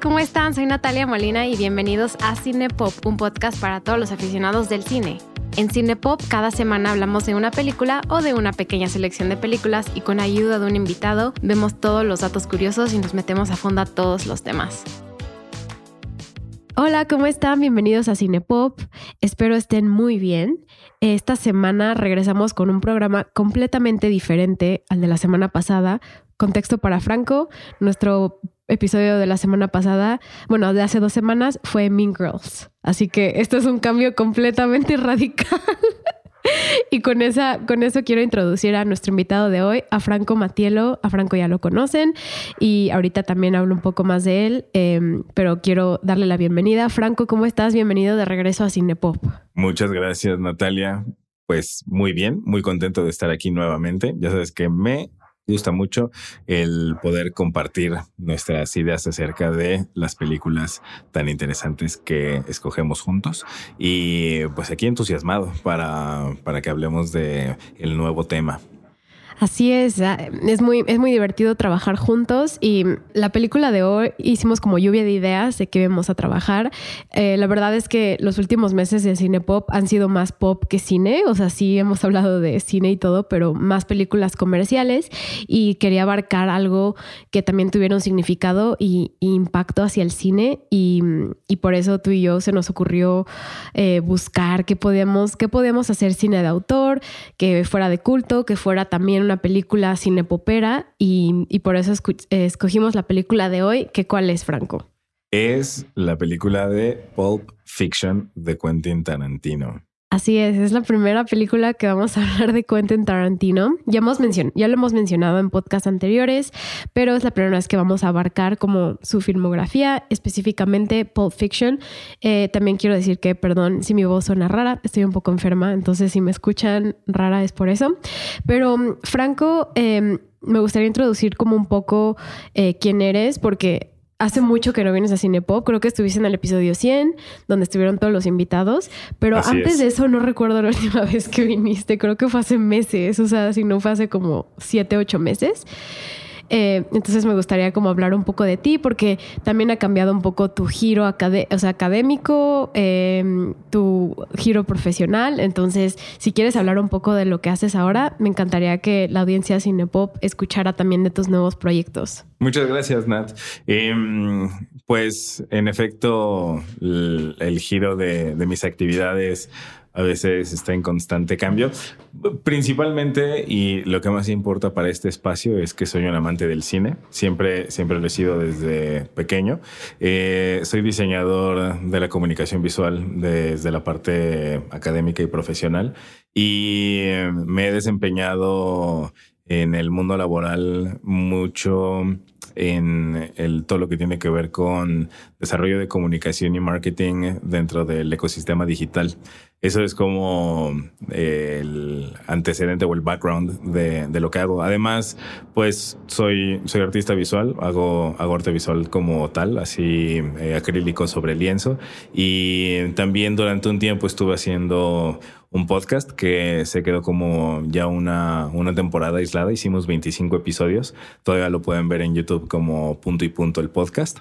¿cómo están? Soy Natalia Molina y bienvenidos a Cinepop, un podcast para todos los aficionados del cine. En Cinepop cada semana hablamos de una película o de una pequeña selección de películas y con ayuda de un invitado vemos todos los datos curiosos y nos metemos a fondo a todos los temas. Hola, ¿cómo están? Bienvenidos a Cinepop. Espero estén muy bien. Esta semana regresamos con un programa completamente diferente al de la semana pasada. Contexto para Franco, nuestro episodio de la semana pasada, bueno, de hace dos semanas, fue Mean Girls. Así que esto es un cambio completamente radical. y con, esa, con eso quiero introducir a nuestro invitado de hoy, a Franco Matielo. A Franco ya lo conocen y ahorita también hablo un poco más de él, em, pero quiero darle la bienvenida. Franco, ¿cómo estás? Bienvenido de regreso a Cinepop. Muchas gracias, Natalia. Pues muy bien, muy contento de estar aquí nuevamente. Ya sabes que me gusta mucho el poder compartir nuestras ideas acerca de las películas tan interesantes que escogemos juntos. Y pues aquí entusiasmado para, para que hablemos de el nuevo tema Así es, es muy, es muy divertido trabajar juntos y la película de hoy hicimos como lluvia de ideas de qué vamos a trabajar. Eh, la verdad es que los últimos meses de cine pop han sido más pop que cine, o sea, sí hemos hablado de cine y todo, pero más películas comerciales y quería abarcar algo que también tuviera un significado y, impacto hacia el cine y, por eso tú y yo se nos ocurrió eh, buscar qué podíamos, qué podíamos hacer cine de autor, que fuera de culto, que fuera también una película cinepopera y, y por eso escogimos la película de hoy, que cuál es, Franco. Es la película de Pulp Fiction de Quentin Tarantino. Así es, es la primera película que vamos a hablar de Quentin Tarantino. Ya, hemos ya lo hemos mencionado en podcasts anteriores, pero es la primera vez que vamos a abarcar como su filmografía, específicamente Pulp Fiction. Eh, también quiero decir que, perdón si mi voz suena rara, estoy un poco enferma, entonces si me escuchan rara es por eso. Pero Franco, em, me gustaría introducir como un poco eh, quién eres, porque hace mucho que no vienes a Cinepop. Creo que estuviste en el episodio 100, donde estuvieron todos los invitados. Pero antes de eso no recuerdo la última vez que viniste. Creo que fue hace meses. O sea, si no fue hace como 7, 8 meses. Eh, entonces me gustaría como hablar un poco de ti porque también ha cambiado un poco tu giro académico, em, tu giro profesional. Entonces, si quieres hablar un poco de lo que haces ahora, me encantaría que la audiencia Cinepop escuchara también de tus nuevos proyectos. Muchas gracias, Nat. Em, pues, en efecto, el, giro de, de mis actividades a veces está en constante cambio. Principalmente, y lo que más importa para este espacio es que soy un amante del cine. Siempre, siempre lo he sido desde pequeño. Eh, soy diseñador de la comunicación visual desde la parte académica y profesional y eh, me he desempeñado en el mundo laboral mucho en todo lo que tiene que ver con desarrollo de comunicación y marketing dentro del ecosistema digital. Eso es como eh, el antecedente o el background de, de, lo que hago. Además, pues soy, soy artista visual, hago, hago arte visual como tal, así eh, acrílico sobre lienzo. Y también durante un tiempo estuve haciendo un podcast que se quedó como ya una, una temporada aislada. Hicimos 25 episodios. Todavía lo pueden ver en YouTube como punto y punto el podcast.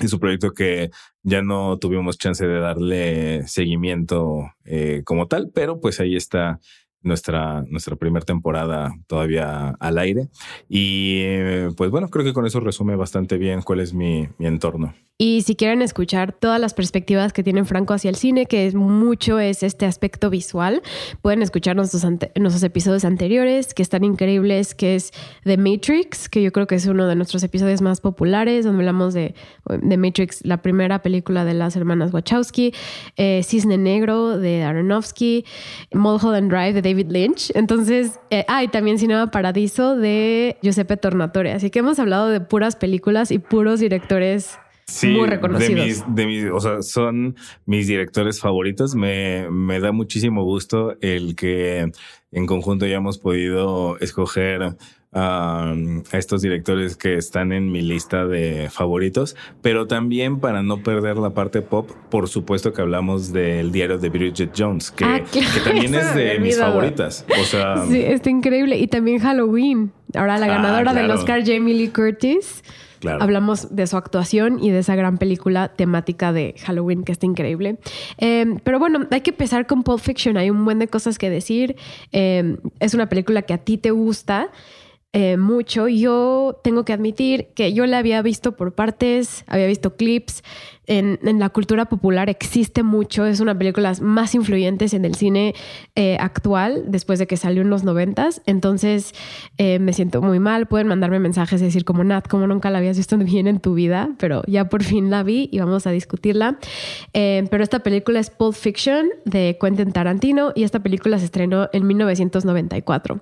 Es un proyecto que ya no tuvimos chance de darle seguimiento eh, como tal, pero pues ahí está nuestra, nuestra primera temporada todavía al aire. Y eh, pues bueno, creo que con eso resume bastante bien cuál es mi, mi entorno. Y si quieren escuchar todas las perspectivas que tiene Franco hacia el cine, que es mucho es este aspecto visual, pueden escuchar nuestros, nuestros episodios anteriores, que están increíbles, que es The Matrix, que yo creo que es uno de nuestros episodios más populares, donde hablamos de The Matrix, la primera película de las hermanas Wachowski, eh, Cisne Negro de Aronofsky, Mulholland Drive de David Lynch. Entonces, eh, ah, y también Cinema Paradiso de Giuseppe Tornatore. Así que hemos hablado de puras películas y puros directores Sí, muy reconocidos. De mis, o sea, son mis directores favoritos. Me, me da muchísimo gusto el que en conjunto hayamos podido escoger a estos directores que están en mi lista de favoritos, pero también para no perder la parte pop, por supuesto que hablamos del diario de Bridget Jones, que, ah, que también es de mis favoritas. O sea, sí, está increíble. Y también Halloween. ahora la Ah, ganadora del. Oscar, Jamie Lee Curtis. Claro. Hablamos de su actuación y de esa gran película temática de Halloween que está increíble. Eh, pero bueno, hay que empezar con Pulp Fiction. Hay un buen de cosas que decir. Eh, es una película que a ti te gusta eh, mucho. Yo tengo que admitir que yo la había visto por partes, había visto clips. En, la cultura popular existe mucho. Es una de las más influyentes en el cine eh, actual después de que salió en los noventas. Entonces eh, me siento muy mal. Pueden mandarme mensajes y decir como Nat, como nunca la habías visto bien en tu vida, pero ya por fin la vi y vamos a discutirla. Eh, pero esta película es Pulp Fiction de Quentin Tarantino y esta película se estrenó en 1994.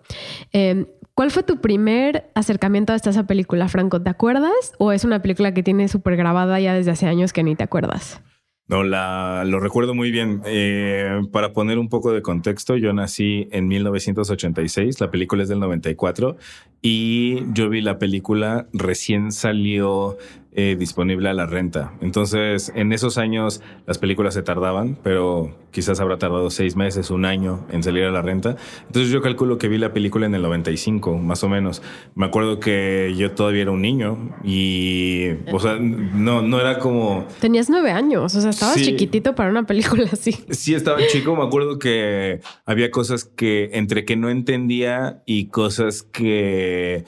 ¿Cuál fue tu primer acercamiento hasta esa película, Franco? ¿Te acuerdas? ¿O es una película que tiene súper grabada ya desde hace años que ni te acuerdas? No, la, lo recuerdo muy bien. Eh, para poner un poco de contexto, yo nací en 1986, la película es del 94 y yo vi la película recién salió eh, disponible a la renta. Entonces, en esos años las películas se tardaban, pero quizás habrá tardado seis meses, un año en salir a la renta. Entonces yo calculo que vi la película en el 95, más o menos. Me acuerdo que yo todavía era un niño y, o sea, no, no era como... Tenías nueve años, o sea, estabas Sí. chiquitito para una película así. Sí, estaba chico. Me acuerdo que había cosas que entre que no entendía y cosas que,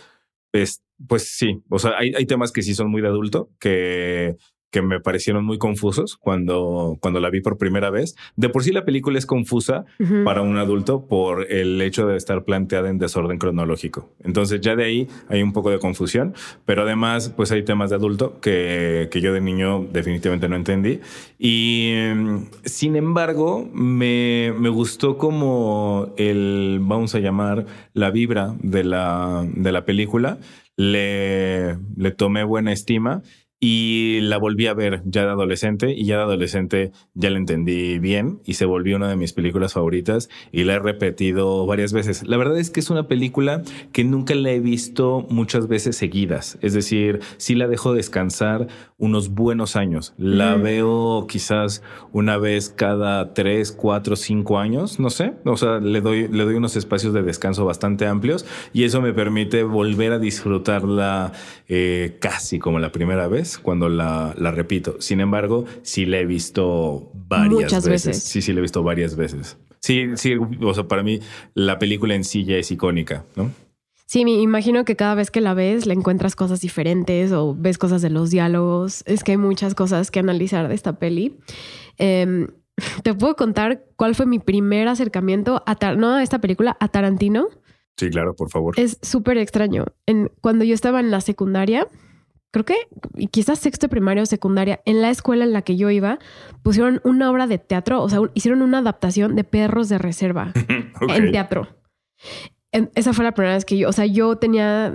pues, pues sí. O sea, hay, hay temas que sí son muy de adulto que, que me parecieron muy confusos cuando, cuando la vi por primera vez. De por sí la película es confusa para un adulto por el hecho de estar planteada en desorden cronológico. Entonces ya de ahí hay un poco de confusión, pero además pues hay temas de adulto que, que yo de niño definitivamente no entendí. Y sin embargo me, me gustó como el, vamos a llamar, la vibra de la, de la película. Le, le tomé buena estima y la volví a ver ya de adolescente y ya de adolescente ya la entendí bien y se volvió una de mis películas favoritas y la he repetido varias veces. La verdad es que es una película que nunca la he visto muchas veces seguidas, es decir, sí la dejo descansar unos buenos años. La Mm. veo quizás una vez cada tres, cuatro, cinco años, no sé, o sea, le doy, le doy unos espacios de descanso bastante amplios y eso me permite volver a disfrutarla eh, casi como la primera vez cuando la, la repito. Sin embargo, sí la he visto varias Muchas veces. veces. Sí, sí la he visto varias veces. Sí, sí, o sea, para mí la película en sí ya es icónica, ¿no? Sí, me imagino que cada vez que la ves le encuentras cosas diferentes o ves cosas de los diálogos. Es que hay muchas cosas que analizar de esta peli. Em, Te puedo contar cuál fue mi primer acercamiento a Tar- no a esta película, a Tarantino. Sí, claro, por favor. Es súper extraño. En, cuando yo estaba en la secundaria, creo que quizás sexto primario o secundaria, en la escuela en la que yo iba, pusieron una obra de teatro, o sea, un- hicieron una adaptación de Perros de Reserva en teatro. En- esa fue la primera vez que yo, o sea, yo tenía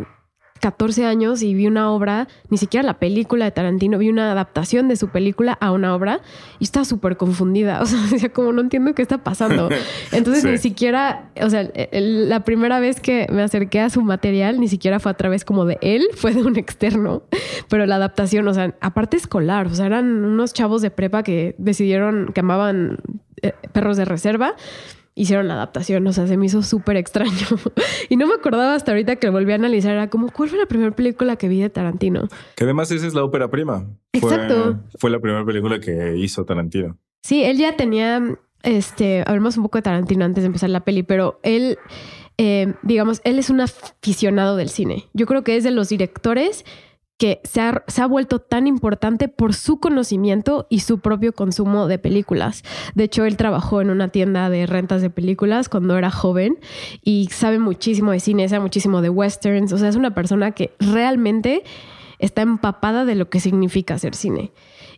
14 años y vi una obra, ni siquiera la película de Tarantino, vi una adaptación de su película a una obra y estaba súper confundida. O sea, decía, como no entiendo qué está pasando. Entonces, Sí. ni siquiera, o sea, el- la primera vez que me acerqué a su material, ni siquiera fue a través como de él, fue de un externo. Pero la adaptación, o sea, aparte escolar, o sea, eran unos chavos de prepa que decidieron que amaban eh, perros de reserva hicieron la adaptación, o sea, se me hizo súper extraño. y no me acordaba hasta ahorita que lo volví a analizar, era como, ¿cuál fue la primera película que vi de Tarantino? Que además esa es la ópera prima. Exacto. Fue la primera película que hizo Tarantino. Sí, él ya tenía, este, hablemos un poco de Tarantino antes de empezar la peli, pero él, eh, digamos, él es un aficionado del cine. Yo creo que es de los directores que se ha, se ha vuelto tan importante por su conocimiento y su propio consumo de películas. De hecho, él trabajó en una tienda de rentas de películas cuando era joven y sabe muchísimo de cine, sabe muchísimo de westerns. O sea, es una persona que realmente está empapada de lo que significa hacer cine.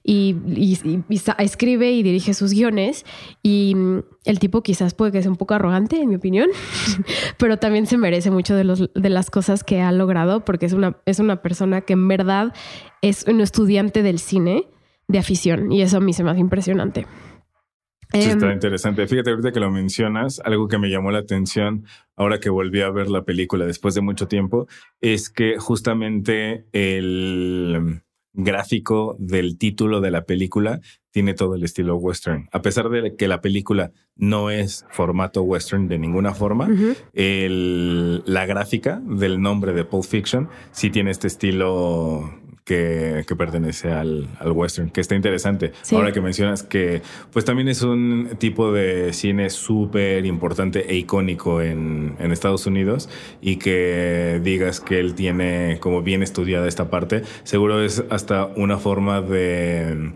Y, y- y- y sa- escribe y dirige sus guiones. Y mm, el tipo quizás puede que sea un poco arrogante, en mi opinión, pero también se merece mucho de, los, de las cosas que ha logrado porque es una, es una persona que en verdad es un estudiante del cine de afición. Y eso a mí se me hace impresionante. Em, está interesante. Fíjate, ahorita que lo mencionas, algo que me llamó la atención ahora que volví a ver la película después de mucho tiempo, es que justamente el, gráfico del título de la película tiene todo el estilo western. A pesar de que la película no es formato western de ninguna forma, la gráfica del nombre de Pulp Fiction sí tiene este estilo que, pertenece al, western, que está interesante. Ahora que mencionas que pues también es un tipo de cine súper importante e icónico en, en, Estados Unidos y que digas que él tiene como bien estudiada esta parte, seguro es hasta una forma de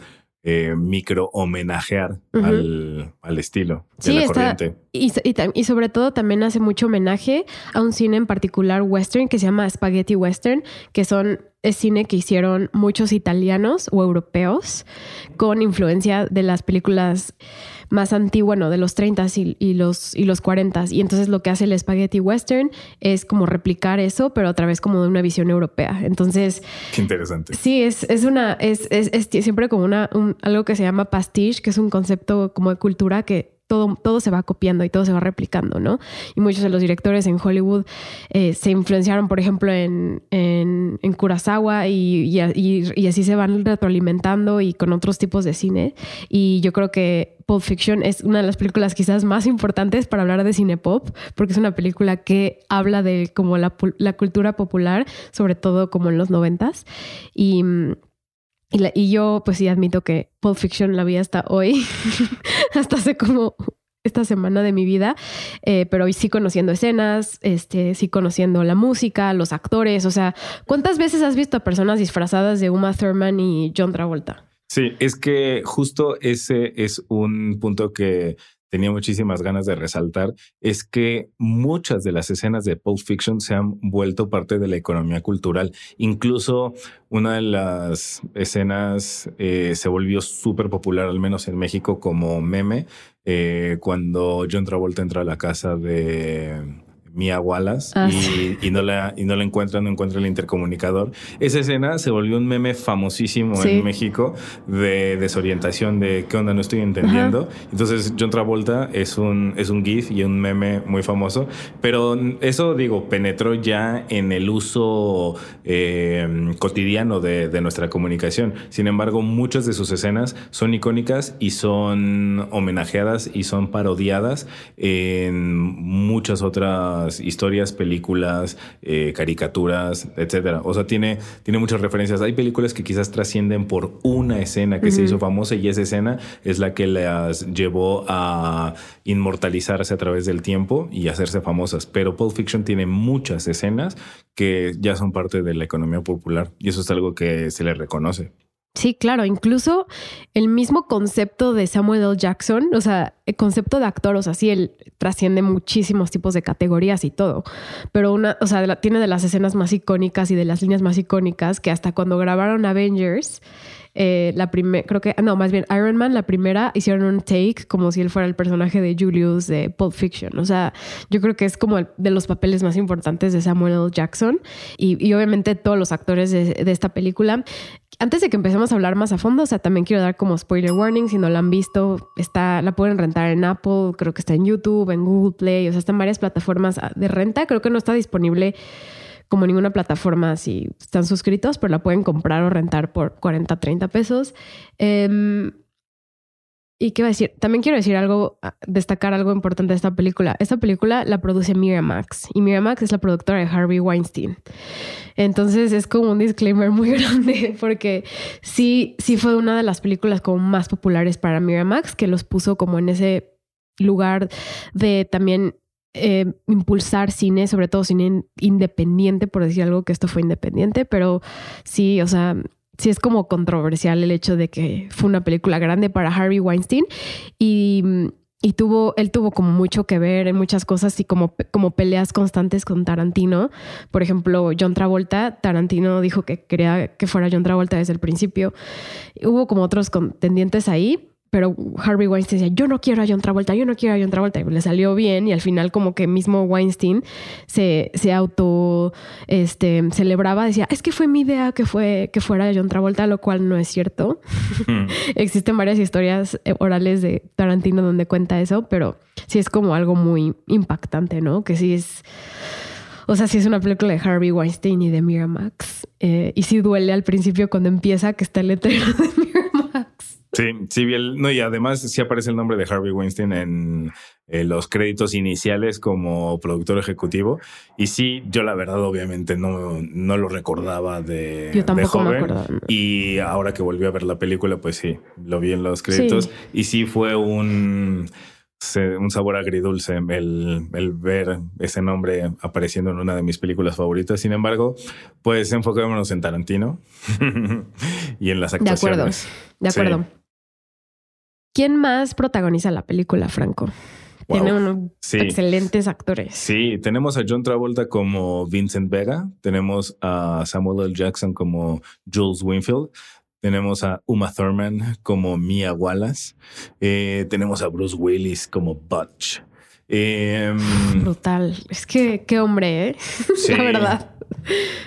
eh, micro homenajear al, estilo de la corriente. Y, y, sobre todo también hace mucho homenaje a un cine en particular western que se llama Spaghetti Western, que son es cine que hicieron muchos italianos o europeos con influencia de las películas más antiguas, bueno, de los 30 y, los, y los 40 Y entonces lo que hace el Spaghetti Western es como replicar eso, pero otra vez como de una visión europea. Entonces... Qué interesante. Sí, es, es una, es, es, es siempre como una, algo que se llama pastiche, que es un concepto como de cultura que todo, todo se va copiando y todo se va replicando, ¿no? Y muchos de los directores en Hollywood eh, se influenciaron, por ejemplo, en, en, en Kurosawa y, y, así se van retroalimentando y con otros tipos de cine. Y yo creo que Pulp Fiction es una de las películas quizás más importantes para hablar de cine pop, porque es una película que habla de como la, la cultura popular, sobre todo como en los noventas. Y y, yo, pues sí, admito que Pulp Fiction la vi hasta hoy, hasta hace como esta semana de mi vida, eh, pero hoy sí conociendo escenas, este, sí conociendo la música, los actores, o sea, ¿cuántas veces has visto a personas disfrazadas de Uma Thurman y John Travolta? Sí, es que justo ese es un punto que tenía muchísimas ganas de resaltar es que muchas de las escenas de Pulp Fiction se han vuelto parte de la economía cultural. Incluso una de las escenas eh, se volvió súper popular, al menos en México, como meme, eh, cuando John Travolta entra a la casa de Mia Wallace ah, y, no la, y no la encuentra, no encuentra el intercomunicador. Esa escena se volvió un meme famosísimo en México de desorientación de qué onda, no estoy entendiendo. Entonces John Travolta es un, es un GIF y un meme muy famoso, pero eso digo, penetró ya en el uso eh, cotidiano de, de nuestra comunicación. Sin embargo, muchas de sus escenas son icónicas y son homenajeadas y son parodiadas en muchas otras historias, películas, eh, caricaturas, etcétera. O sea, tiene, tiene muchas referencias. Hay películas que quizás trascienden por una escena que se hizo famosa y esa escena es la que las llevó a inmortalizarse a través del tiempo y hacerse famosas. Pero Pulp Fiction tiene muchas escenas que ya son parte de la economía popular y eso es algo que se le reconoce. Sí, claro, incluso el mismo concepto de Samuel L. Jackson, o sea, el concepto de actor, o sea, sí, él trasciende muchísimos tipos de categorías y todo, pero una, o sea, tiene de las escenas más icónicas y de las líneas más icónicas que hasta cuando grabaron Avengers, eh, la primera, creo que, no, más bien Iron Man, la primera, hicieron un take como si él fuera el personaje de Julius de Pulp Fiction. O sea, yo creo que es como de los papeles más importantes de Samuel L. Jackson y, obviamente todos los actores de, de esta película antes de que empecemos a hablar más a fondo, o sea, también quiero dar como spoiler warning, si no la han visto, está, la pueden rentar en Apple, creo que está en YouTube, en Google Play, o sea, está en varias plataformas de renta, creo que no está disponible como ninguna plataforma si están suscritos, pero la pueden comprar o rentar por 40, 30 pesos. Em, ¿Y qué va a decir? También quiero decir algo, ah, destacar algo importante de esta película. Esta película la produce Miramax y Miramax es la productora de Harvey Weinstein. Entonces es como un disclaimer muy grande porque sí, sí fue una de las películas como más populares para Miramax que los puso como en ese lugar de también eh, impulsar cine, sobre todo cine independiente, por decir algo que esto fue independiente, pero sí, o sea, sí es como controversial el hecho de que fue una película grande para Harvey Weinstein y, y tuvo, él tuvo como mucho que ver en muchas cosas y como, como peleas constantes con Tarantino. Por ejemplo, John Travolta, Tarantino dijo que quería que fuera John Travolta desde el principio. Hubo como otros contendientes ahí, pero Harvey Weinstein decía, yo no quiero a John Travolta, yo no quiero a John Travolta. Y le salió bien y al final como que mismo Weinstein se, se auto este, celebraba, decía, es que fue mi idea que, fue, que fuera John Travolta, lo cual no es cierto. Hmm. Existen varias historias eh, orales de Tarantino donde cuenta eso, pero sí es como algo muy impactante, ¿no? Que sí es... O sea, sí es una película de Harvey Weinstein y de Miramax. Eh, y sí duele al principio cuando empieza que está el letrero de Miramax. Sí, sí, no, y además sí aparece el nombre de Harvey Weinstein en los créditos iniciales como productor ejecutivo. Y sí, yo la verdad, obviamente, no, no lo recordaba de, yo tampoco joven. Y ahora que volví a ver la película, pues sí, lo vi en los créditos. Y sí fue un un sabor agridulce el, el, ver ese nombre apareciendo en una de mis películas favoritas. Sin embargo, pues enfocémonos en Tarantino y en las actuaciones. De acuerdo, de acuerdo. ¿Quién más protagoniza la película, Franco? Tiene unos excelentes actores. Sí, tenemos a John Travolta como Vincent Vega, tenemos a Samuel L. Jackson como Jules Winfield, tenemos a Uma Thurman como Mia Wallace. Eh, tenemos a Bruce Willis como Butch. Em, Brutal. Es que qué hombre, ¿eh? La verdad.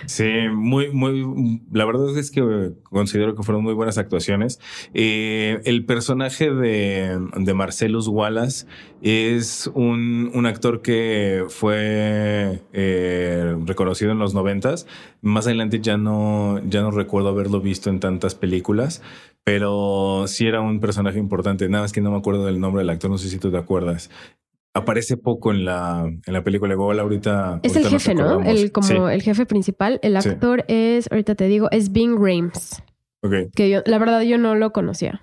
Sí, muy, muy. La verdad es que considero que fueron muy buenas actuaciones. Eh, el personaje de, de, Marcellus Wallace es un, un actor que fue eh, reconocido en los noventas. Más adelante ya no, ya no recuerdo haberlo visto en tantas películas, pero sí era un personaje importante. Nada más que no me acuerdo del nombre del actor, no sé si tú te acuerdas aparece poco en la, en la película. Igual ahorita. Es el jefe, ¿no? El, como el jefe principal. El actor es, ahorita te digo, es Bing Rames. Ok. Que yo, la verdad, yo no lo conocía.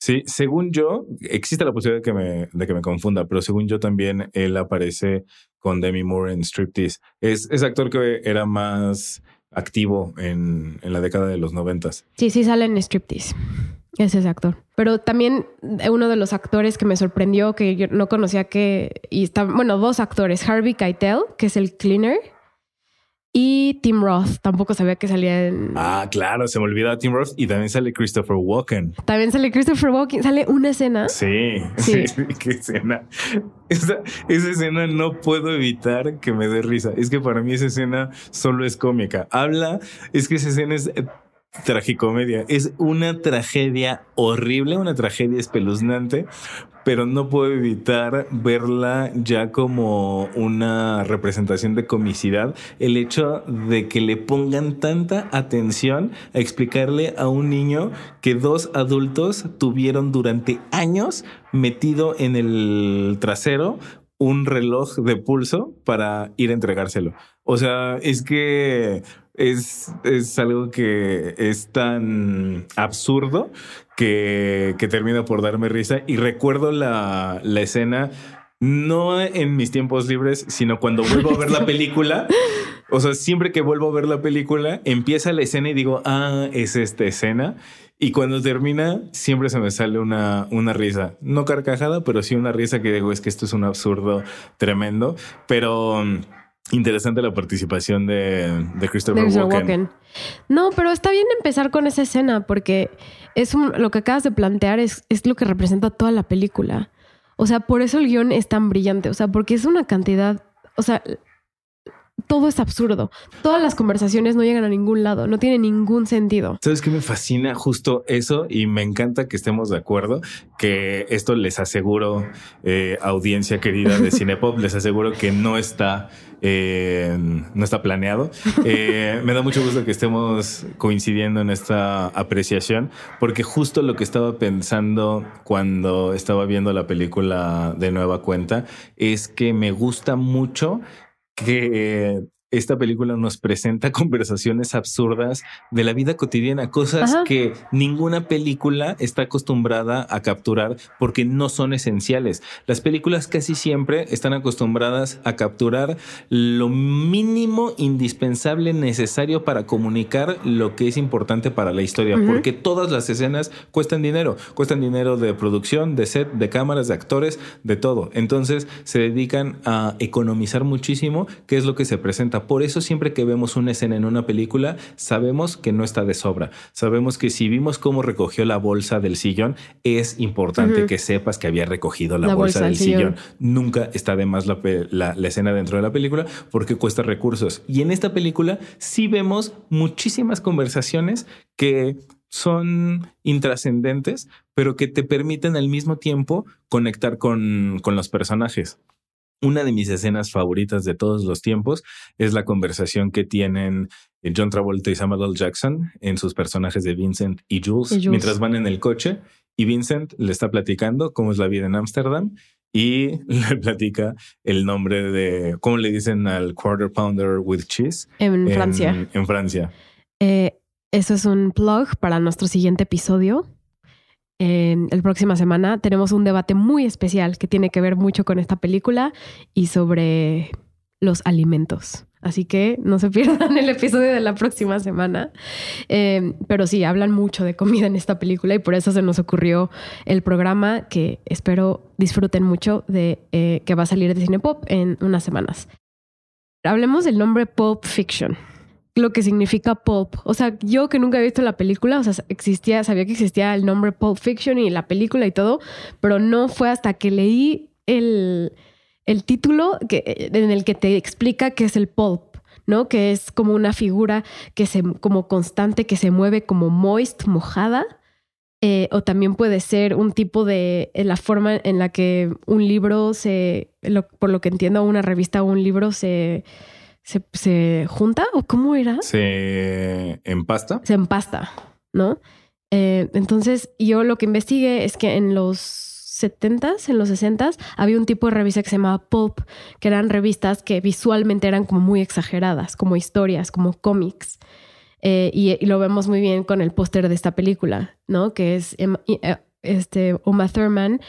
Sí, según yo, existe la posibilidad de que me, de que me confunda, pero según yo también él aparece con Demi Moore en Striptease. Es, es actor que era más activo en, en la década de los noventas. Sí, sí sale en Striptease. Es ese actor. Pero también uno de los actores que me sorprendió, que yo no conocía que... Y está, bueno, dos actores. Harvey Keitel, que es el cleaner. Y Tim Roth. Tampoco sabía que salía en... Ah, claro. Se me olvida Tim Roth. Y también sale Christopher Walken. También sale Christopher Walken. Sale una escena. Sí. Sí. Qué escena. Esa, esa escena no puedo evitar que me dé risa. Es que para mí esa escena solo es cómica. Habla... Es que esa escena es tragicomedia. Es una tragedia horrible, una tragedia espeluznante, pero no puedo evitar verla ya como una representación de comicidad. El hecho de que le pongan tanta atención a explicarle a un niño que dos adultos tuvieron durante años metido en el trasero un reloj de pulso para ir a entregárselo. O sea, es que es, es algo que es tan absurdo que, que termina por darme risa. Y recuerdo la, la escena no en mis tiempos libres, sino cuando vuelvo a ver la película. O sea, siempre que vuelvo a ver la película, empieza la escena y digo, ah, es esta escena. Y cuando termina, siempre se me sale una, una risa. No carcajada, pero sí una risa que digo, es que esto es un absurdo tremendo. Pero interesante la participación de, de Christopher Walken. No, pero está bien empezar con esa escena porque es lo que acabas de plantear es, es lo que representa toda la película. O sea, por eso el guion es tan brillante. O sea, porque es una cantidad. O sea, todo es absurdo. Todas las conversaciones no llegan a ningún lado, no tiene ningún sentido. ¿Sabes qué me fascina justo eso? Y me encanta que estemos de acuerdo, que esto les aseguro, eh, audiencia querida de Cinepop, les aseguro que no está, eh, no está planeado. Eh, me da mucho gusto que estemos coincidiendo en esta apreciación, porque justo lo que estaba pensando cuando estaba viendo la película de nueva cuenta es que me gusta mucho que esta película nos presenta conversaciones absurdas de la vida cotidiana, cosas que ninguna película está acostumbrada a capturar porque no son esenciales. Las películas casi siempre están acostumbradas a capturar lo mínimo indispensable necesario para comunicar lo que es importante para la historia, porque todas las escenas cuestan dinero, cuestan dinero de producción, de set, de cámaras, de actores, de todo. Entonces se dedican a economizar muchísimo, qué es lo que se presenta por eso siempre que vemos una escena en una película, sabemos que no está de sobra. Sabemos que si vimos cómo recogió la bolsa del sillón, es importante que sepas que había recogido la, bolsa, del sillón. Nunca está de más la, la escena dentro de la película porque cuesta recursos. Y en esta película sí vemos muchísimas conversaciones que son intrascendentes, pero que te permiten al mismo tiempo conectar con, con los personajes. Una de mis escenas favoritas de todos los tiempos es la conversación que tienen eh, John Travolta y Samuel L. Jackson en sus personajes de Vincent y Jules, mientras van en el coche y Vincent le está platicando cómo es la vida en Ámsterdam y le platica el nombre de, ¿cómo le dicen al quarter pounder with cheese? En Francia. En Francia. Eh, eso es un plug para nuestro siguiente episodio en la próxima semana tenemos un debate muy especial que tiene que ver mucho con esta película y sobre los alimentos. Así que no se pierdan el episodio de la próxima semana. Em, pero sí, hablan mucho de comida en esta película y por eso se nos ocurrió el programa que espero disfruten mucho de eh, que va a salir de Cinepop en unas semanas. Hablemos del nombre Pulp Fiction lo que significa pulp. O sea, yo que nunca he visto la película, o sea, existía, sabía que existía el nombre Pulp Fiction y la película y todo, pero no fue hasta que leí el, el título que, en el que te explica qué es el pulp. ¿no? Que es como una figura que se, como constante, que se mueve como moist, mojada. Eh, o también puede ser un tipo de la forma en la que un libro se, por lo que entiendo, una revista o un libro se, se, junta o cómo era? Se empasta. Se empasta, ¿no? Eh, entonces, yo lo que investigué es que en los 70s, en los 60s, había un tipo de revista que se llamaba Pulp, que eran revistas que visualmente eran como muy exageradas, como historias, como cómics. Eh, y, lo vemos muy bien con el póster de esta película, ¿no? Que es eh, este, Uma Thurman,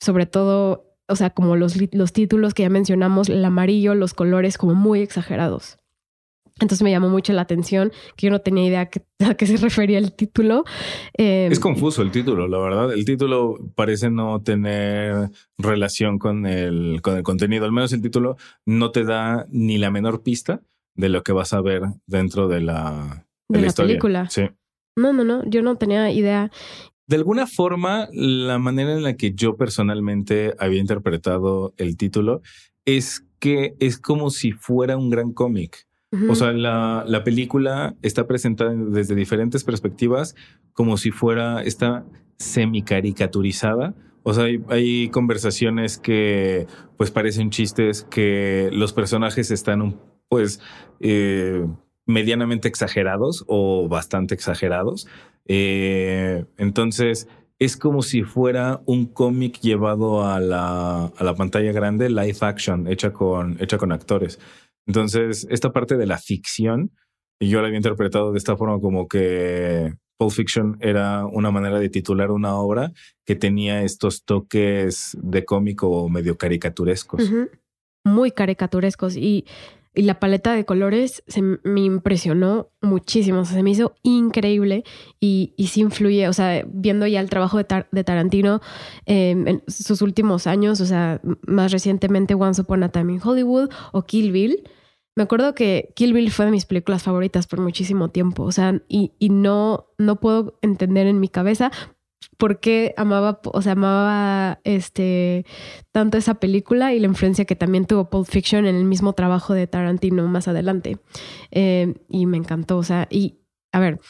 sobre todo o sea, como los, los títulos que ya mencionamos, el amarillo, los colores como muy exagerados. Entonces me llamó mucho la atención, que yo no tenía idea a qué, se refería el título. Em, es confuso el título, la verdad. El título parece no tener relación con el, con el contenido. Al menos el título no te da ni la menor pista de lo que vas a ver dentro de la, de, la, película. Sí. No, no, no, yo no tenía idea. De alguna forma, la manera en la que yo personalmente había interpretado el título es que es como si fuera un gran cómic. O sea, la, la, película está presentada desde diferentes perspectivas, como si fuera esta semi-caricaturizada. O sea, hay, conversaciones que pues parecen chistes, que los personajes están pues eh, medianamente exagerados o bastante exagerados. Eh, entonces, es como si fuera un cómic llevado a la, pantalla grande, live action, hecha con, hecha con actores. Entonces, esta parte de la ficción, yo la había interpretado de esta forma como que Pulp Fiction era una manera de titular una obra que tenía estos toques de cómico medio caricaturescos. Muy caricaturescos. Y y la paleta de colores se me impresionó muchísimo, se me hizo increíble y, y sí influye, o sea, viendo ya el trabajo de, Tarantino em, en sus últimos años, o sea, más recientemente Once Upon a Time in Hollywood o Kill Bill. Me acuerdo que Kill Bill fue de mis películas favoritas por muchísimo tiempo, o sea, y, y no, no puedo entender en mi cabeza por qué amaba, o sea, amaba este tanto esa película y la influencia que también tuvo Pulp Fiction en el mismo trabajo de Tarantino más adelante. Eh, y me encantó, o sea, y a ver,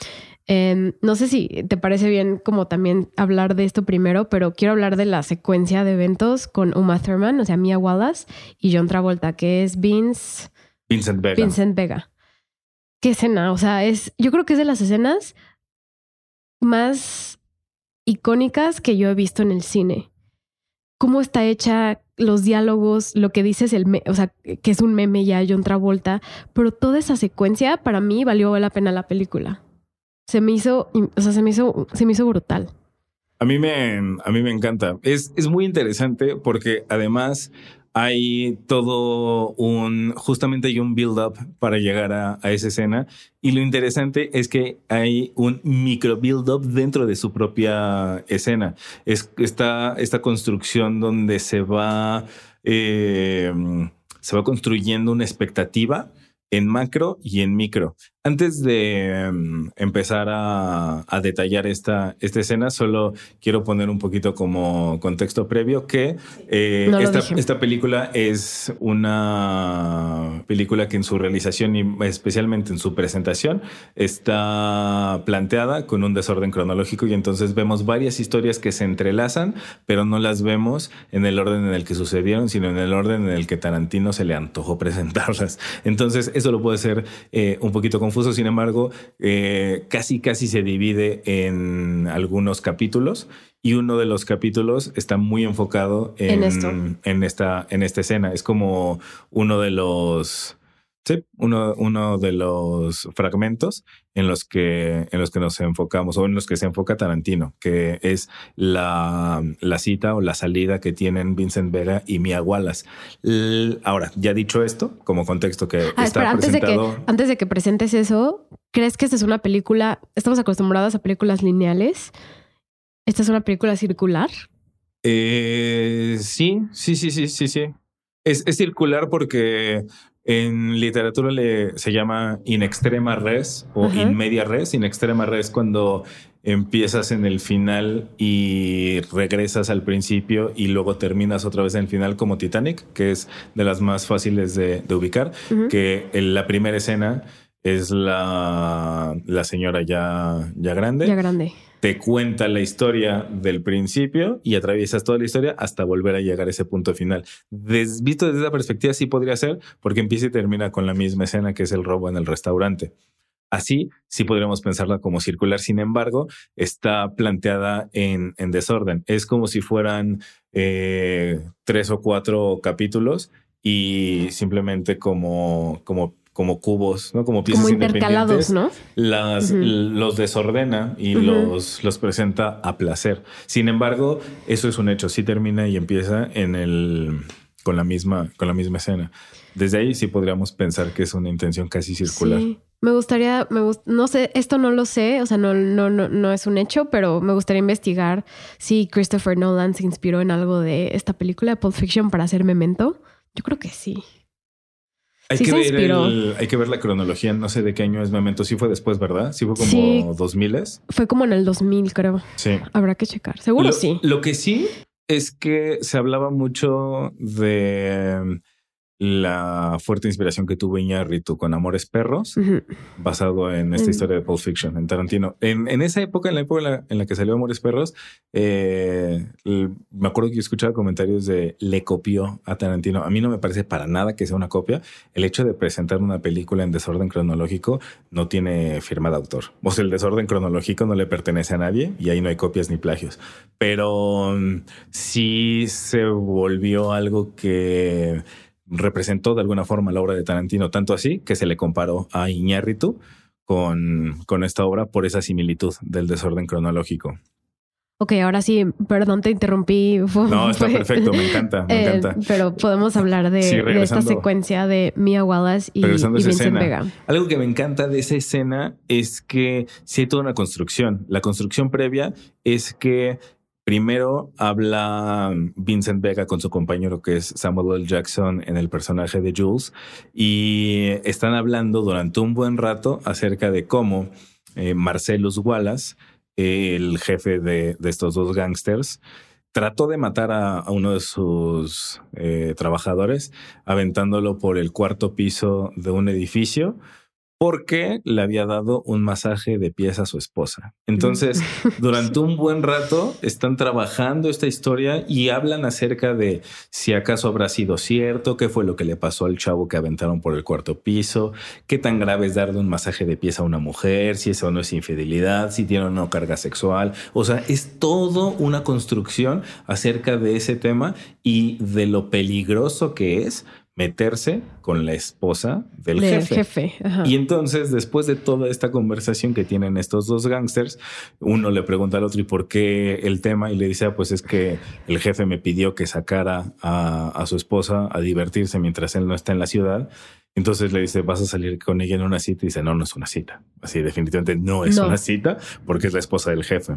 em, no sé si te parece bien como también hablar de esto primero, pero quiero hablar de la secuencia de eventos con Uma Thurman, o sea, Mia Wallace y John Travolta, que es Vince... Vincent Vega. Vincent Vega. ¿Qué escena? O sea, es, yo creo que es de las escenas más icónicas que yo he visto en el cine. Cómo está hecha los diálogos, lo que dices, el o sea, que es un meme ya, John Travolta, pero toda esa secuencia para mí valió la pena la película. Se me hizo, o sea, se me hizo, se me hizo brutal. A mí me, a mí me encanta. Es, es muy interesante porque además hay todo un, justamente hay un build-up para llegar a, esa escena. Y lo interesante es que hay un micro build-up dentro de su propia escena. Es esta, esta construcción donde se va, eh, se va construyendo una expectativa en macro y en micro. Antes de em, empezar a, detallar esta, esta escena, solo quiero poner un poquito como contexto previo que eh, esta, esta, película es una película que en su realización y especialmente en su presentación está planteada con un desorden cronológico y entonces vemos varias historias que se entrelazan, pero no las vemos en el orden en el que sucedieron, sino en el orden en el que Tarantino se le antojó presentarlas. Entonces lo puede ser eh, un poquito confuso sin embargo, eh, casi casi se divide en algunos capítulos y uno de los capítulos está muy enfocado en, en, esta, en esta escena. Es como uno de los Sí, uno, uno de los fragmentos en los que en los que nos enfocamos o en los que se enfoca Tarantino, que es la, la cita o la salida que tienen Vincent Vega y Mia Wallace. ahora, ya dicho esto, como contexto que ah, está antes presentado... De que, antes de que presentes eso, ¿crees que esta es una película? Estamos acostumbrados a películas lineales. ¿Esta es una película circular? Eh, sí, sí, sí, sí, sí, sí. Es, es circular porque en literatura le, se llama in extrema res o in media res. In extrema res cuando empiezas en el final y regresas al principio y luego terminas otra vez en el final como Titanic, que es de las más fáciles de, ubicar, que en la primera escena es la, la señora ya, ya grande. Ya grande te cuenta la historia del principio y atraviesas toda la historia hasta volver a llegar a ese punto final. visto desde esa perspectiva, sí podría ser, porque empieza y termina con la misma escena que es el robo en el restaurante. Así sí podríamos pensarla como circular, sin embargo, está planteada en, en desorden. Es como si fueran eh, tres o cuatro capítulos y simplemente como, como como cubos, ¿no? Como piezas como intercalados, ¿no? Las, Los desordena y los, los presenta a placer. Sin embargo, eso es un hecho. Sí termina y empieza en el con la misma, con la misma escena. Desde ahí sí podríamos pensar que es una intención casi circular. Sí. Me gustaría, me no sé, esto no lo sé, o sea, no, no, no, no es un hecho, pero me gustaría investigar si Christopher Nolan se inspiró en algo de esta película de Pulp Fiction para hacer Memento. Yo creo que sí. Hay, que ver hay que ver la cronología, no sé de qué año es Memento, sí fue después, ¿verdad? Sí fue como 2000 Fue como en el 2000, creo. Sí. Habrá que checar, seguro sí. Lo que sí es que se hablaba mucho de la fuerte inspiración que tuvo Iñárritu con Amores Perros, basado en esta historia de Pulp Fiction, en Tarantino. En, esa época, en la época en la, que salió Amores Perros, eh, me acuerdo que yo escuchaba comentarios de le copió a Tarantino. A mí no me parece para nada que sea una copia. El hecho de presentar una película en desorden cronológico no tiene firma de autor. O sea, el desorden cronológico no le pertenece a nadie y ahí no hay copias ni plagios. Pero mm, sí se volvió algo que representó de alguna forma la obra de Tarantino, tanto así que se le comparó a Iñárritu con, con esta obra por esa similitud del desorden cronológico. Ok, ahora sí, perdón, te interrumpí. no, está perfecto, me encanta, me eh, encanta. Pero podemos hablar de, esta secuencia de Mia Wallace y, Vincent Vega. Algo que me encanta de esa escena es que sí hay toda una construcción. La construcción previa es que Primero habla Vincent Vega con su compañero que es Samuel L. Jackson en el personaje de Jules y están hablando durante un buen rato acerca de cómo eh, Marcellus Wallace, el jefe de, estos dos gangsters, trató de matar a, uno de sus eh, trabajadores aventándolo por el cuarto piso de un edificio porque le había dado un masaje de pies a su esposa. Entonces, durante un buen rato están trabajando esta historia y hablan acerca de si acaso habrá sido cierto, qué fue lo que le pasó al chavo que aventaron por el cuarto piso, qué tan grave es darle un masaje de pies a una mujer, si eso no es infidelidad, si tiene o no carga sexual. O sea, es todo una construcción acerca de ese tema y de lo peligroso que es meterse con la esposa del jefe. Y entonces, después de toda esta conversación que tienen estos dos gángsters, uno le pregunta al otro, ¿y por qué el tema? Y le dice, ah, pues es que el jefe me pidió que sacara a, su esposa a divertirse mientras él no está en la ciudad. Entonces le dice, ¿vas a salir con ella en una cita? Y dice, no, no es una cita. Así definitivamente no es una cita porque es la esposa del jefe.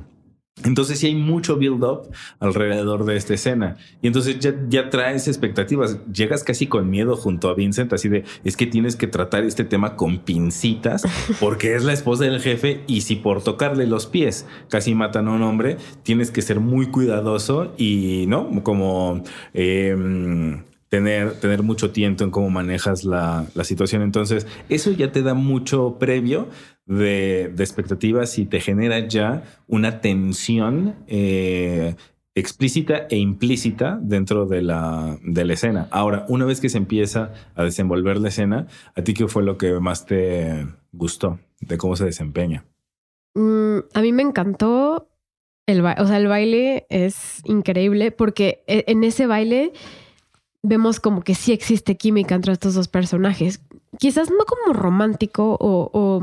Entonces sí hay mucho build-up alrededor de esta escena. Y entonces ya, ya traes expectativas. Llegas casi con miedo junto a Vincent, así de, es que tienes que tratar este tema con pincitas, porque es la esposa del jefe y si por tocarle los pies casi matan a un hombre, tienes que ser muy cuidadoso y, ¿no? Como... Em, tener, tener mucho tiento en cómo manejas la, la, situación. Entonces, eso ya te da mucho previo de, expectativas y te genera ya una tensión eh, explícita e implícita dentro de la, de la escena. Ahora, una vez que se empieza a desenvolver la escena, ¿a ti qué fue lo que más te gustó de cómo se desempeña? Mm, a mí me encantó el baile, o sea, el baile es increíble porque e, en ese baile vemos como que sí existe química entre estos dos personajes. Quizás no como romántico o,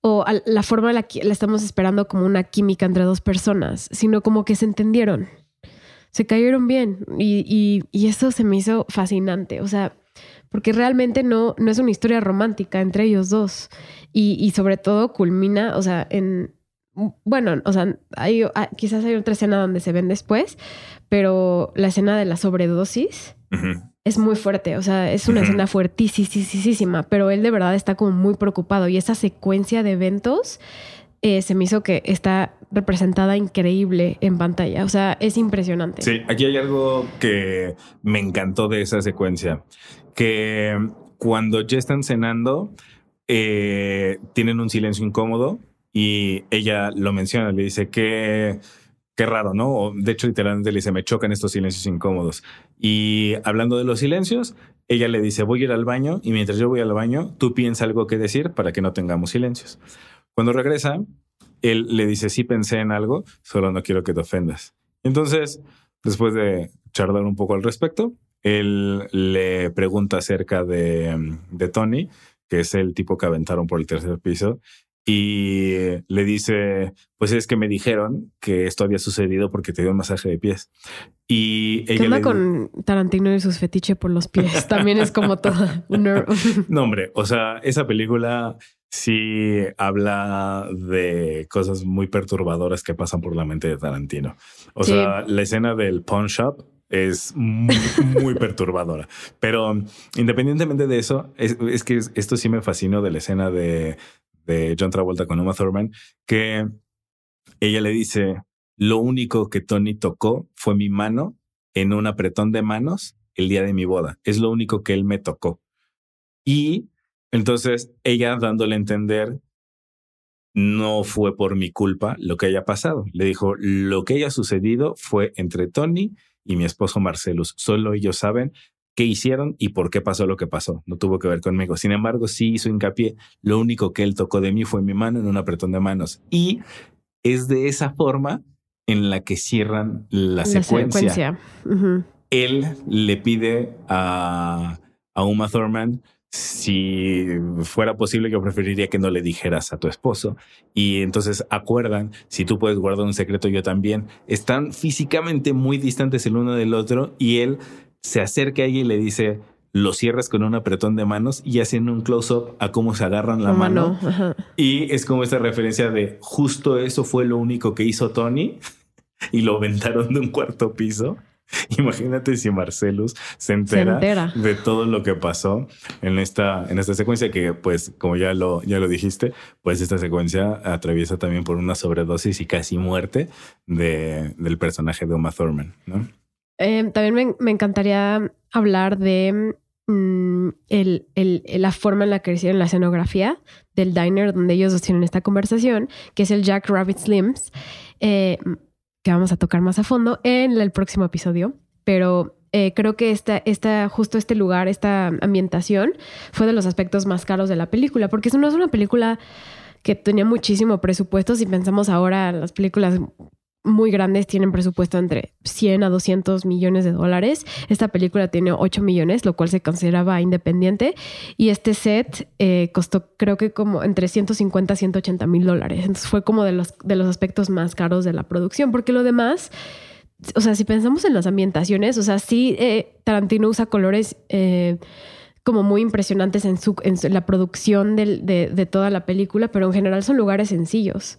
o, la forma en la que la estamos esperando como una química entre dos personas, sino como que se entendieron, se cayeron bien y, y, eso se me hizo fascinante. O sea, porque realmente no, no es una historia romántica entre ellos dos y, y sobre todo culmina, o sea, en, bueno, o sea, hay, ah, quizás hay otra escena donde se ven después, pero la escena de la sobredosis es muy fuerte, o sea, es una escena fuertísima, pero él de verdad está como muy preocupado y esa secuencia de eventos eh, se me hizo que está representada increíble en pantalla, o sea, es impresionante. Sí, aquí hay algo que me encantó de esa secuencia, que cuando ya están cenando, eh, tienen un silencio incómodo y ella lo menciona, le dice que qué raro, ¿no? de hecho, literalmente le dice, me chocan estos silencios incómodos. Y hablando de los silencios, ella le dice, voy a ir al baño y mientras yo voy al baño, tú piensas algo que decir para que no tengamos silencios. Cuando regresa, él le dice, sí pensé en algo, solo no quiero que te ofendas. Entonces, después de charlar un poco al respecto, él le pregunta acerca de Tony, que es el tipo que aventaron por el tercer piso, y le dice, pues es que me dijeron que esto había sucedido porque te dio un masaje de pies. Y ella ¿Qué onda con Tarantino y sus fetiches por los pies? También es como todo. no, hombre, o sea, esa película sí habla de cosas muy perturbadoras que pasan por la mente de Tarantino. O sea, la escena del pawn shop es muy, muy perturbadora. Pero independientemente de eso, es, es, que esto sí me fascinó de la escena de de John Travolta con Uma Thurman, que ella le dice, lo único que Tony tocó fue mi mano en un apretón de manos el día de mi boda. Es lo único que él me tocó. Y entonces ella dándole a entender, no fue por mi culpa lo que haya pasado. Le dijo, lo que haya sucedido fue entre Tony y mi esposo Marcelus. Solo ellos saben qué hicieron y por qué pasó lo que pasó. No tuvo que ver conmigo. Sin embargo, sí hizo hincapié. Lo único que él tocó de mí fue mi mano en un apretón de manos. Y es de esa forma en la que cierran la, secuencia. Él le pide a, a Uma Thurman si fuera posible, yo preferiría que no le dijeras a tu esposo. Y entonces acuerdan, si tú puedes guardar un secreto, yo también. Están físicamente muy distantes el uno del otro y él se acerca a ella y le dice, lo cierras con un apretón de manos y hacen un close-up a cómo se agarran la mano. Y es como esta referencia de justo eso fue lo único que hizo Tony y lo aventaron de un cuarto piso. Imagínate si Marcelus se entera, de todo lo que pasó en esta, en esta secuencia que, pues, como ya lo, ya lo dijiste, pues esta secuencia atraviesa también por una sobredosis y casi muerte de, del personaje de Uma Thurman, ¿no? Em, también me, encantaría hablar de mm, el, la forma en la que hicieron la escenografía del diner donde ellos dos tienen esta conversación, que es el Jack Rabbit Slims, eh, que vamos a tocar más a fondo en el próximo episodio. Pero eh, creo que esta, esta, justo este lugar, esta ambientación, fue de los aspectos más caros de la película, porque eso no es una película que tenía muchísimo presupuesto. Si pensamos ahora en las películas muy grandes tienen presupuesto entre 100 a 200 millones de dólares. Esta película tiene 8 millones, lo cual se consideraba independiente. Y este set eh, costó creo que como entre 150 a 180 mil dólares. Entonces fue como de los, de los aspectos más caros de la producción, porque lo demás... O sea, si pensamos en las ambientaciones, o sea, sí, eh, Tarantino usa colores eh, como muy impresionantes en, su, en la producción de, de toda la película, pero en general son lugares sencillos.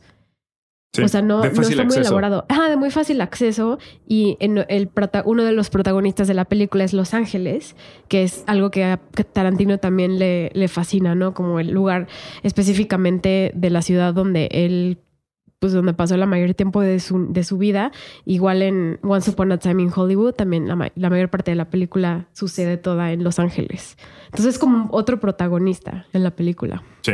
O sea, no, no está muy elaborado. Ah, de muy fácil acceso. Y en el uno de los protagonistas de la película es Los Ángeles, que es algo que a Tarantino también le, le fascina, ¿no? Como el lugar específicamente de la ciudad donde él pues donde pasó la mayor tiempo de su, de su vida. Igual en Once Upon a Time in Hollywood, también la, la, mayor parte de la película sucede toda en Los Ángeles. Entonces es como otro protagonista en la película. Sí.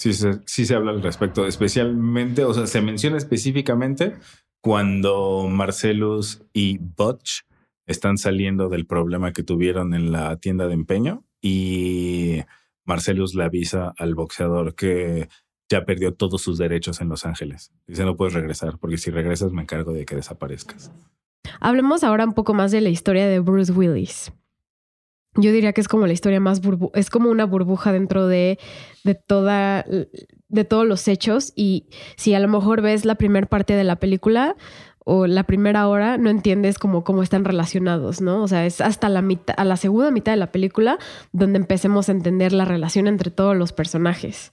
Sí, sí se habla al respecto, especialmente, o sea, se menciona específicamente cuando Marcelus y Butch están saliendo del problema que tuvieron en la tienda de empeño y Marcelus le avisa al boxeador que ya perdió todos sus derechos en Los Ángeles. Dice, no puedes regresar, porque si regresas me encargo de que desaparezcas. Hablemos ahora un poco más de la historia de Bruce Willis yo diría que es como la historia más burbu es como una burbuja dentro de, de toda de todos los hechos y si a lo mejor ves la primera parte de la película o la primera hora no entiendes como cómo están relacionados, ¿no? O sea, es hasta la mitad, a la segunda mitad de la película donde empecemos a entender la relación entre todos los personajes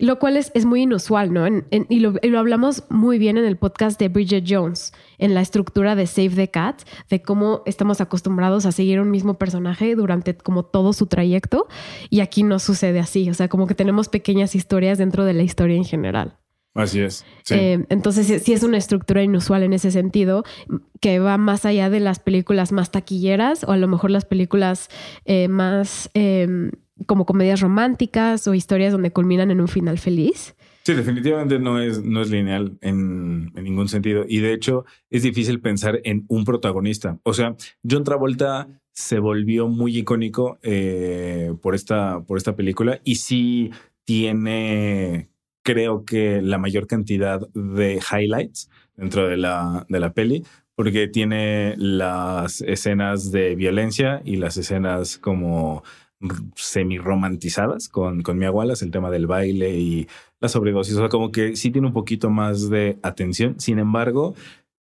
lo cual es, es muy inusual, ¿no? y, lo, hablamos muy bien en el podcast de Bridget Jones, en la estructura de Save the Cat, de cómo estamos acostumbrados a seguir un mismo personaje durante como todo su trayecto, y aquí no sucede así, o sea, como que tenemos pequeñas historias dentro de la historia en general. Así es. Eh, entonces, sí, es una estructura inusual en ese sentido, que va más allá de las películas más taquilleras o a lo mejor las películas eh, más em, como comedias románticas o historias donde culminan en un final feliz. Sí, definitivamente no es, no es lineal en, ningún sentido. Y de hecho, es difícil pensar en un protagonista. O sea, John Travolta se volvió muy icónico eh, por, esta, por esta película y sí tiene, creo que, la mayor cantidad de highlights dentro de la, de la peli porque tiene las escenas de violencia y las escenas como semi-romantizadas con, con mi abuelas, el tema del baile y la sobredosis. O sea, como que sí tiene un poquito más de atención. Sin embargo,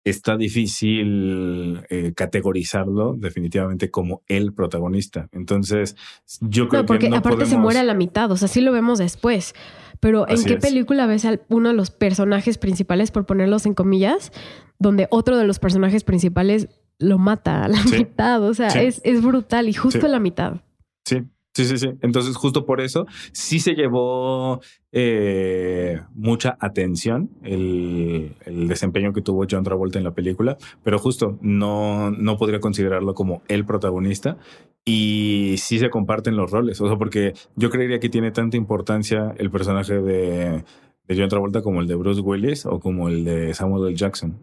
está difícil eh, categorizarlo definitivamente como el protagonista. Entonces, yo creo no, porque que aparte se muere a la mitad, o sea, sí lo vemos después. Pero ¿en qué película ves a uno de los personajes principales, por ponerlos en comillas, donde otro de los personajes principales lo mata a la mitad? O sea, es, es, brutal y justo a la mitad. Sí, sí, sí, sí. Entonces, justo por eso, sí se llevó eh, mucha atención el, desempeño que tuvo John Travolta en la película, pero justo no, no podría considerarlo como el protagonista. Y sí se comparten los roles, o sea, porque yo creería que tiene tanta importancia el personaje de, de John Travolta como el de Bruce Willis o como el de Samuel L. Jackson.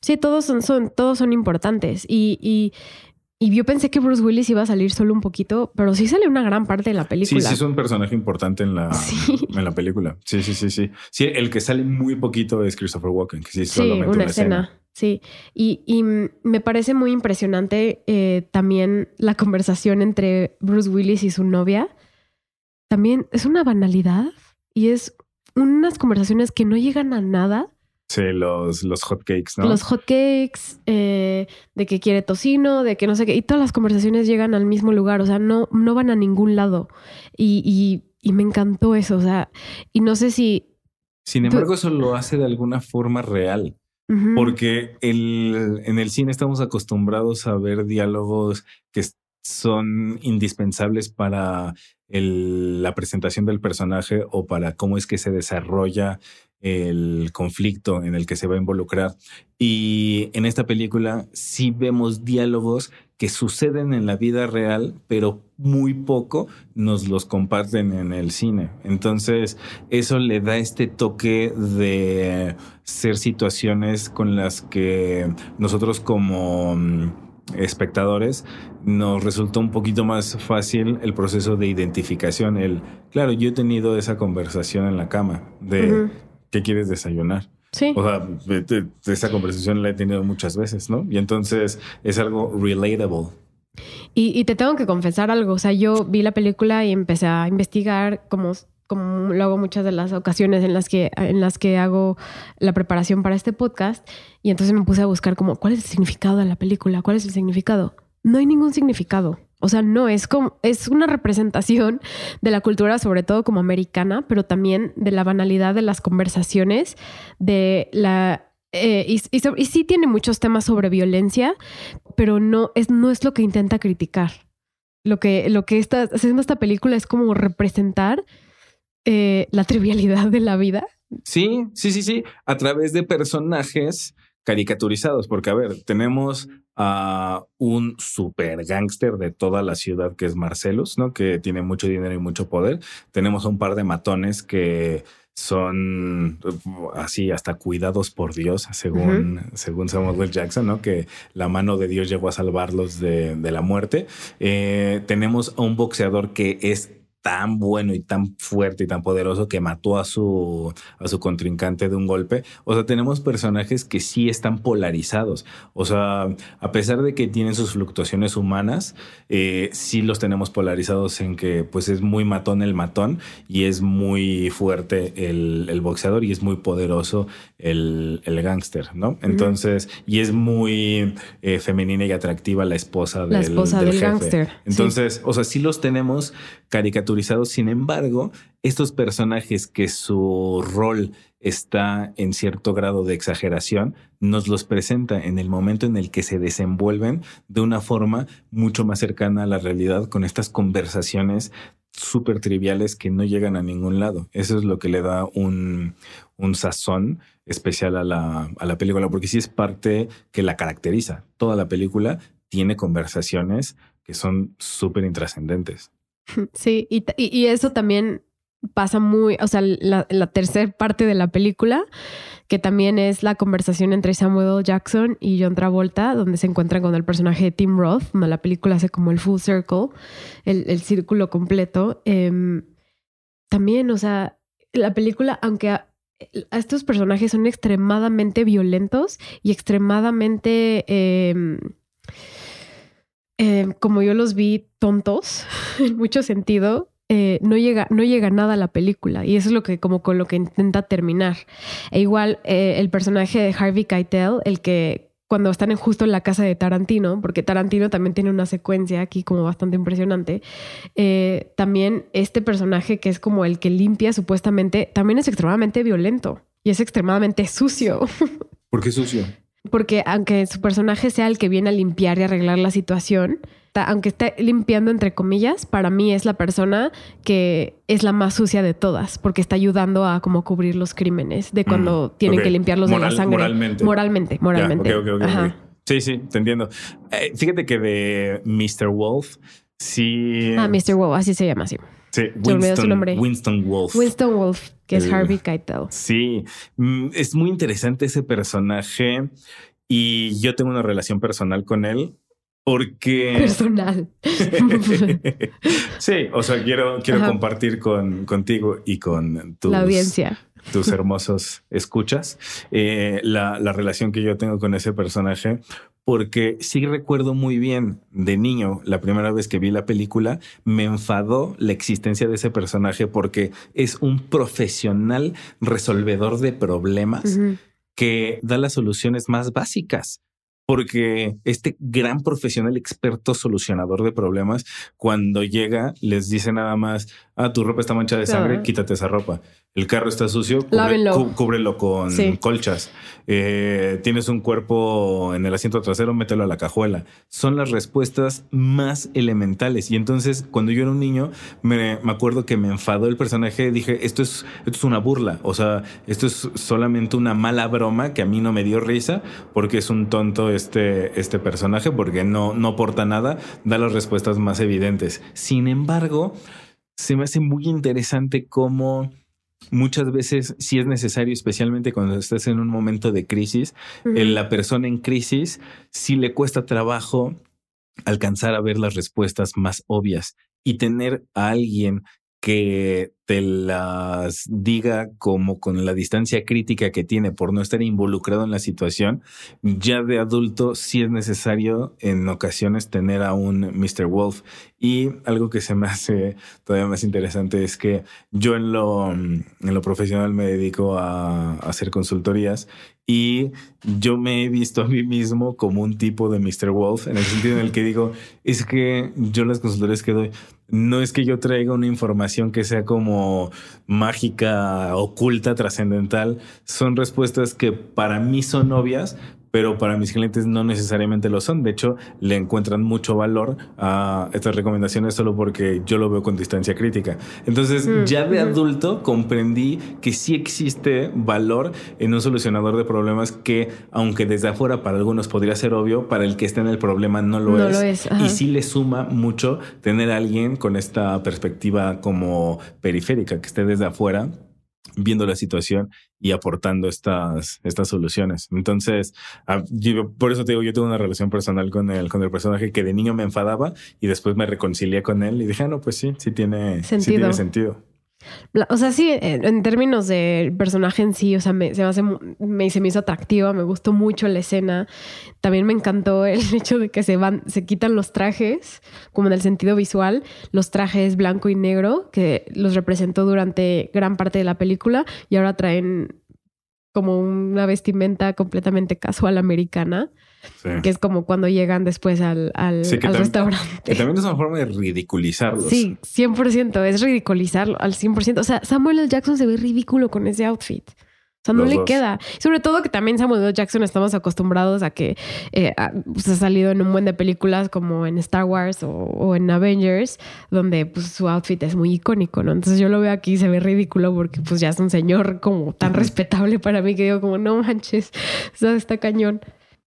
Sí, todos son, son, todos son importantes. Y, y y yo pensé que Bruce Willis iba a salir solo un poquito, pero sí sale una gran parte de la película. Sí, sí es un personaje importante en la, en la película. Sí, sí, sí, sí. Sí, el que sale muy poquito es Christopher Walken, que sí es solamente una, escena. Sí, y, y, me parece muy impresionante eh, también la conversación entre Bruce Willis y su novia. También es una banalidad y es unas conversaciones que no llegan a nada, Sí, los, los hotcakes, ¿no? Los hotcakes, eh, de que quiere tocino, de que no sé qué. Y todas las conversaciones llegan al mismo lugar, o sea, no, no van a ningún lado. Y, y, y me encantó eso, o sea, y no sé si... Sin embargo, eso lo hace de alguna forma real. Porque el, en el cine estamos acostumbrados a ver diálogos que son indispensables para el, la presentación del personaje o para cómo es que se desarrolla el conflicto en el que se va a involucrar. Y en esta película sí vemos diálogos que suceden en la vida real, pero muy poco nos los comparten en el cine. Entonces, eso le da este toque de ser situaciones con las que nosotros como mm, espectadores nos resultó un poquito más fácil el proceso de identificación. El, claro, yo he tenido esa conversación en la cama de ¿qué quieres desayunar? Sí. O sea, esa conversación la he tenido muchas veces, ¿no? Y entonces es algo relatable. Y, te tengo que confesar algo. O sea, yo vi la película y empecé a investigar como, como lo hago muchas de las ocasiones en las que, en las que hago la preparación para este podcast. Y entonces me puse a buscar como, ¿cuál es el significado de la película? ¿Cuál es el significado? No hay ningún significado. O sea, no es como, es una representación de la cultura, sobre todo como americana, pero también de la banalidad de las conversaciones, de la eh, y, sí tiene muchos temas sobre violencia, pero no es, no es lo que intenta criticar. Lo que, lo que está haciendo esta película es como representar eh, la trivialidad de la vida. Sí, sí, sí, sí. A través de personajes caricaturizados, porque a ver, tenemos a un super gángster de toda la ciudad que es Marcelos, ¿no? Que tiene mucho dinero y mucho poder. Tenemos a un par de matones que son así hasta cuidados por Dios, según, según Samuel Jackson, ¿no? Que la mano de Dios llegó a salvarlos de, la muerte. Eh, tenemos a un boxeador que es tan bueno y tan fuerte y tan poderoso que mató a su, a su contrincante de un golpe. O sea, tenemos personajes que sí están polarizados. O sea, a pesar de que tienen sus fluctuaciones humanas, eh, sí los tenemos polarizados en que pues es muy matón el matón y es muy fuerte el, el boxeador y es muy poderoso el, el gángster, ¿no? Entonces, y es muy eh, femenina y atractiva la esposa del, la esposa del, gángster. Entonces, o sea, sí los tenemos caricaturizados. Sin embargo, estos personajes que su rol está en cierto grado de exageración, nos los presenta en el momento en el que se desenvuelven de una forma mucho más cercana a la realidad con estas conversaciones súper triviales que no llegan a ningún lado. Eso es lo que le da un, un sazón especial a la, a la película, porque sí es parte que la caracteriza. Toda la película tiene conversaciones que son súper intrascendentes. Sí, y, y, eso también pasa muy, o sea, la, la tercera parte de la película, que también es la conversación entre Samuel Jackson y John Travolta, donde se encuentran con el personaje de Tim Roth, donde la película hace como el full circle, el, el círculo completo. Em, también, o sea, la película, aunque estos personajes son extremadamente violentos y extremadamente, em, em, como yo los vi, tontos en mucho sentido. Eh, no llega, no llega nada a la película y eso es lo que como con lo que intenta terminar. E igual eh, el personaje de Harvey Keitel, el que cuando están justo en la casa de Tarantino, porque Tarantino también tiene una secuencia aquí como bastante impresionante, eh, también este personaje que es como el que limpia supuestamente, también es extremadamente violento y es extremadamente sucio. ¿Por qué sucio? Porque aunque su personaje sea el que viene a limpiar y arreglar la situación, aunque esté limpiando entre comillas, para mí es la persona que es la más sucia de todas, porque está ayudando a como cubrir los crímenes de cuando mm, tienen que limpiarlos de la sangre. Moralmente. Moralmente, moralmente. sí, sí, te entiendo. Eh, fíjate que de Mr. Wolf, sí. Ah, Mr. Wolf, así se llama, sí. Sí, Winston, Winston Wolf. Winston Wolf, que es Harvey Keitel. Sí, mm, es muy interesante ese personaje y yo tengo una relación personal con él porque... Personal. sí, o sea, quiero, quiero compartir con, contigo y con tus, la audiencia. tus hermosos escuchas eh, la, la relación que yo tengo con ese personaje, porque sí recuerdo muy bien de niño, la primera vez que vi la película, me enfadó la existencia de ese personaje porque es un profesional resolvedor de problemas que da las soluciones más básicas porque este gran profesional experto solucionador de problemas, cuando llega, les dice nada más, ah, tu ropa está manchada de sangre, quítate esa ropa. El carro está sucio, cúbrelo con colchas. Eh, tienes un cuerpo en el asiento trasero, mételo a la cajuela. Son las respuestas más elementales. Y entonces, cuando yo era un niño, me, acuerdo que me enfadó el personaje. Dije, esto es, esto es una burla. O sea, esto es solamente una mala broma que a mí no me dio risa porque es un tonto este, este personaje, porque no, no aporta nada, da las respuestas más evidentes. Sin embargo, se me hace muy interesante cómo muchas veces sí es necesario, especialmente cuando estás en un momento de crisis, la persona en crisis sí le cuesta trabajo alcanzar a ver las respuestas más obvias y tener a alguien que te las diga como con la distancia crítica que tiene por no estar involucrado en la situación, ya de adulto sí es necesario en ocasiones tener a un Mr. Wolf. Y algo que se me hace todavía más interesante es que yo en lo, en lo profesional me dedico a, a hacer consultorías y yo me he visto a mí mismo como un tipo de Mr. Wolf, en el sentido en el que digo, es que yo las consultorías que doy, no es que yo traiga una información que sea como mágica, oculta, trascendental. Son respuestas que para mí son obvias, pero para mis clientes no necesariamente lo son. De hecho, le encuentran mucho valor a estas recomendaciones solo porque yo lo veo con distancia crítica. Entonces, mm, ya de adulto comprendí que sí existe valor en un solucionador de problemas que, aunque desde afuera para algunos podría ser obvio, para el que está en el problema no lo es. y sí le suma mucho tener a alguien con esta perspectiva como periférica, que esté desde afuera viendo la situación y aportando estas, estas soluciones. Entonces, ah, por eso te digo, yo tengo una relación personal con el, con el personaje que de niño me enfadaba y después me reconcilié con él y dije, ah, no, pues sí, sí tiene sentido. Sí tiene sentido. O sea, sí, en términos del personaje en sí, o sea, me, se, me, se me hizo atractiva, me gustó mucho la escena. También me encantó el hecho de que se van, se quitan los trajes, como en el sentido visual, los trajes blanco y negro, que los representó durante gran parte de la película, y ahora traen como una vestimenta completamente casual americana. Que es como cuando llegan después al, al, restaurante. Que también es una forma de ridiculizarlos. Sí, 100%. Es ridiculizarlo al 100%. O sea, Samuel L. Jackson se ve ridículo con ese outfit. O sea, no le queda. Sobre todo que también Samuel L. Jackson estamos acostumbrados a que eh, pues, ha salido en un buen de películas como en Star Wars o, en Avengers, donde pues su outfit es muy icónico, ¿no? Entonces yo lo veo aquí y se ve ridículo porque pues ya es un señor como tan respetable para mí que digo como, no manches, o sea, está cañón.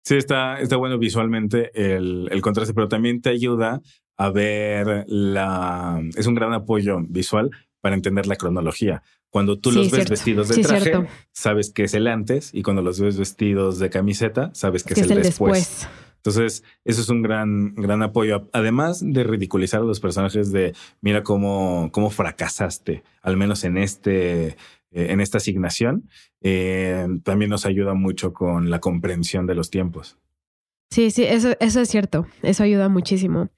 Sí, está, está bueno visualmente el, el contraste, pero también te ayuda a ver la... Es un gran apoyo visual para entender la cronología. Cuando tú los ves vestidos de traje, sabes que es el antes, y cuando los ves vestidos de camiseta, sabes que es, el, después. Entonces, eso es un gran, gran apoyo. Además de ridiculizar a los personajes de mira cómo, cómo fracasaste, al menos en este, en esta asignación, eh, también nos ayuda mucho con la comprensión de los tiempos. Sí, sí, eso, eso es cierto. Eso ayuda muchísimo.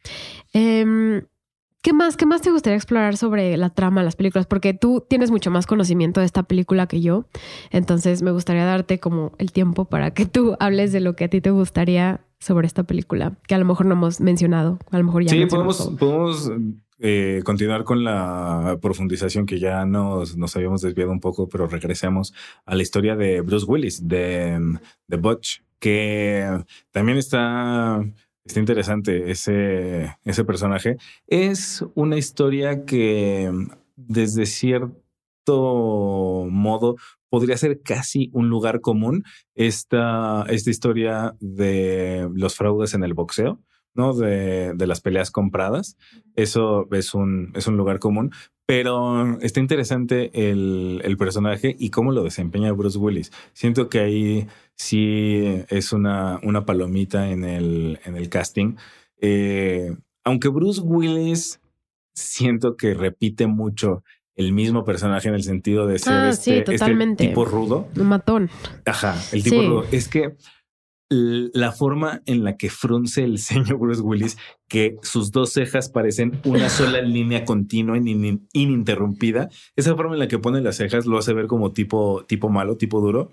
Em, ¿Qué más, ¿Qué más te gustaría explorar sobre la trama de las películas? Porque tú tienes mucho más conocimiento de esta película que yo. Entonces me gustaría darte como el tiempo para que tú hables de lo que a ti te gustaría sobre esta película, que a lo mejor no hemos mencionado. A lo mejor ya. Sí, podemos, podemos eh, continuar con la profundización que ya nos, nos habíamos desviado un poco, pero regresemos a la historia de Bruce Willis, de, de Butch, que también está, está interesante ese, ese personaje. Es una historia que desde cierto modo podría ser casi un lugar común esta, esta historia de los fraudes en el boxeo. ¿No? De, de, las peleas compradas. Eso es un, es un lugar común, pero está interesante el, el, personaje y cómo lo desempeña Bruce Willis. Siento que ahí sí es una, una palomita en el, en el casting. Eh, aunque Bruce Willis siento que repite mucho el mismo personaje en el sentido de ser ah, este, este, tipo rudo. Un matón. Ajá, el tipo rudo. Es que la forma en la que frunce el ceño Bruce Willis, que sus dos cejas parecen una sola línea continua e ininterrumpida, esa forma en la que pone las cejas lo hace ver como tipo, tipo malo, tipo duro.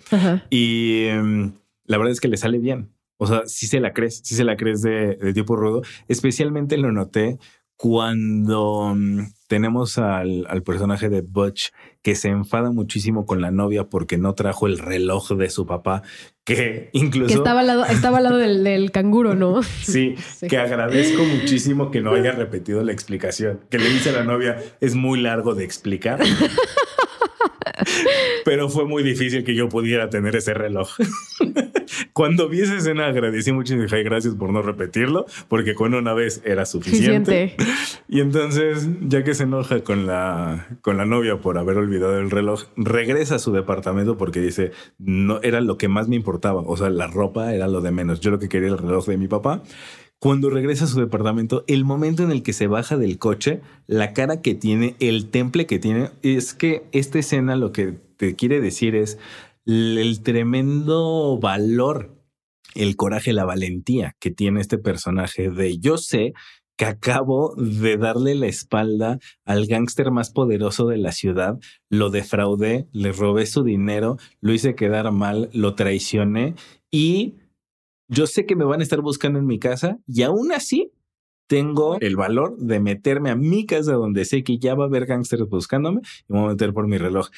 Y em, la verdad es que le sale bien. O sea, si se la crees, si se la crees de, de tipo rudo. Especialmente lo noté cuando mm, tenemos al, al, personaje de Butch que se enfada muchísimo con la novia porque no trajo el reloj de su papá, que incluso... Que estaba al lado, estaba al lado del, del canguro, ¿no? Sí, sí, que agradezco muchísimo que no haya repetido la explicación, que le dice a la novia, es muy largo de explicar. Pero fue muy difícil que yo pudiera tener ese reloj. Cuando vi esa escena agradecí mucho y dije gracias por no repetirlo, porque con una vez era suficiente. Y entonces, ya que se enoja con la, con la novia por haber olvidado el reloj, regresa a su departamento porque dice, no era lo que más me importaba. O sea, la ropa era lo de menos. Yo lo que quería era el reloj de mi papá cuando regresa a su departamento, el momento en el que se baja del coche, la cara que tiene, el temple que tiene, es que esta escena lo que te quiere decir es el tremendo valor, el coraje, la valentía que tiene este personaje de yo sé que acabo de darle la espalda al gángster más poderoso de la ciudad, lo defraudé, le robé su dinero, lo hice quedar mal, lo traicioné y yo sé que me van a estar buscando en mi casa y aún así tengo el valor de meterme a mi casa donde sé que ya va a haber gángsters buscándome y me voy a meter por mi reloj.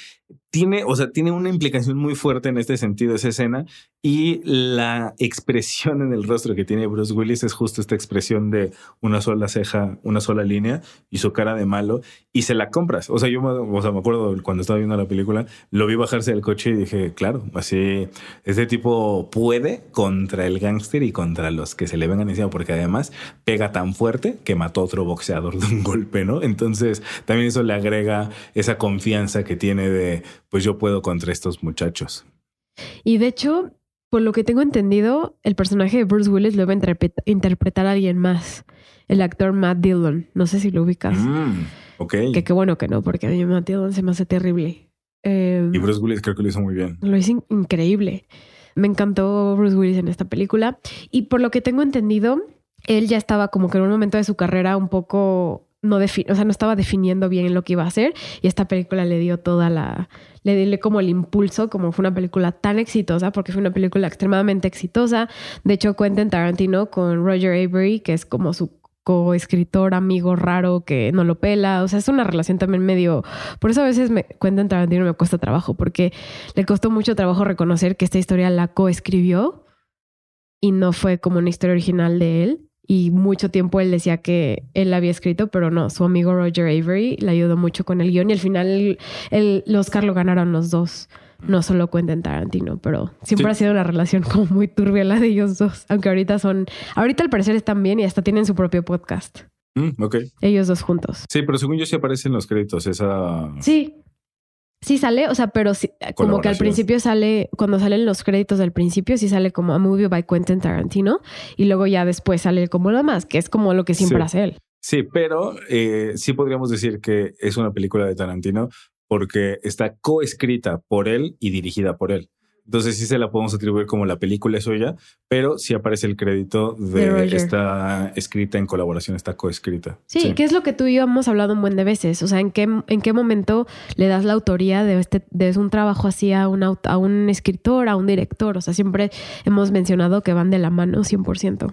Tiene, o sea, tiene una implicación muy fuerte en este sentido esa escena y la expresión en el rostro que tiene Bruce Willis es justo esta expresión de una sola ceja, una sola línea y su cara de malo y se la compras. O sea, yo o sea, me acuerdo cuando estaba viendo la película, lo vi bajarse del coche y dije, claro, así este tipo puede contra el gángster y contra los que se le vengan encima porque además pega tan fuerte que mató a otro boxeador de un golpe, ¿no? Entonces también eso le agrega esa confianza que tiene de, pues yo puedo contra estos muchachos. Y de hecho, por lo que tengo entendido, el personaje de Bruce Willis lo va a interpretar a alguien más, el actor Matt Dillon. No sé si lo ubicas. Mm, ok. Que qué bueno que no, porque a mí Matt Dillon se me hace terrible. Em, y Bruce Willis creo que lo hizo muy bien. Lo hizo increíble. Me encantó Bruce Willis en esta película. Y por lo que tengo entendido, él ya estaba como que en un momento de su carrera un poco no o sea, no estaba definiendo bien lo que iba a hacer y esta película le dio toda la le dio como el impulso como fue una película tan exitosa porque fue una película extremadamente exitosa. De hecho, Quentin Tarantino con Roger Avery, que es como su coescritor amigo raro que no lo pela, o sea, es una relación también medio, por eso a veces me Tarantino me cuesta trabajo porque le costó mucho trabajo reconocer que esta historia la coescribió y no fue como una historia original de él. Y mucho tiempo él decía que él la había escrito, pero no, su amigo Roger Avery le ayudó mucho con el guion y al final el, Oscar lo ganaron los dos. No solo Quentin Tarantino, pero siempre ha sido una relación como muy turbia la de ellos dos. Aunque ahorita son, ahorita al parecer están bien y hasta tienen su propio podcast. Mm, ok. Ellos dos juntos. Sí, pero según yo sí aparecen los créditos esa. Sí, Sí sale, o sea, pero como que al principio sale, cuando salen los créditos del principio, sí sale como a movie by Quentin Tarantino y luego ya después sale como lo demás, que es como lo que siempre hace él. Sí, pero eh, sí podríamos decir que es una película de Tarantino porque está coescrita por él y dirigida por él. Entonces sí se la podemos atribuir como la película es suya, pero sí aparece el crédito de, esta escrita en colaboración, está coescrita. Sí, que es lo que tú y yo hemos hablado un buen de veces. O sea, ¿en qué, en qué momento le das la autoría de, este, de un trabajo así a un, a un escritor, a un director? O sea, siempre hemos mencionado que van de la mano 100%.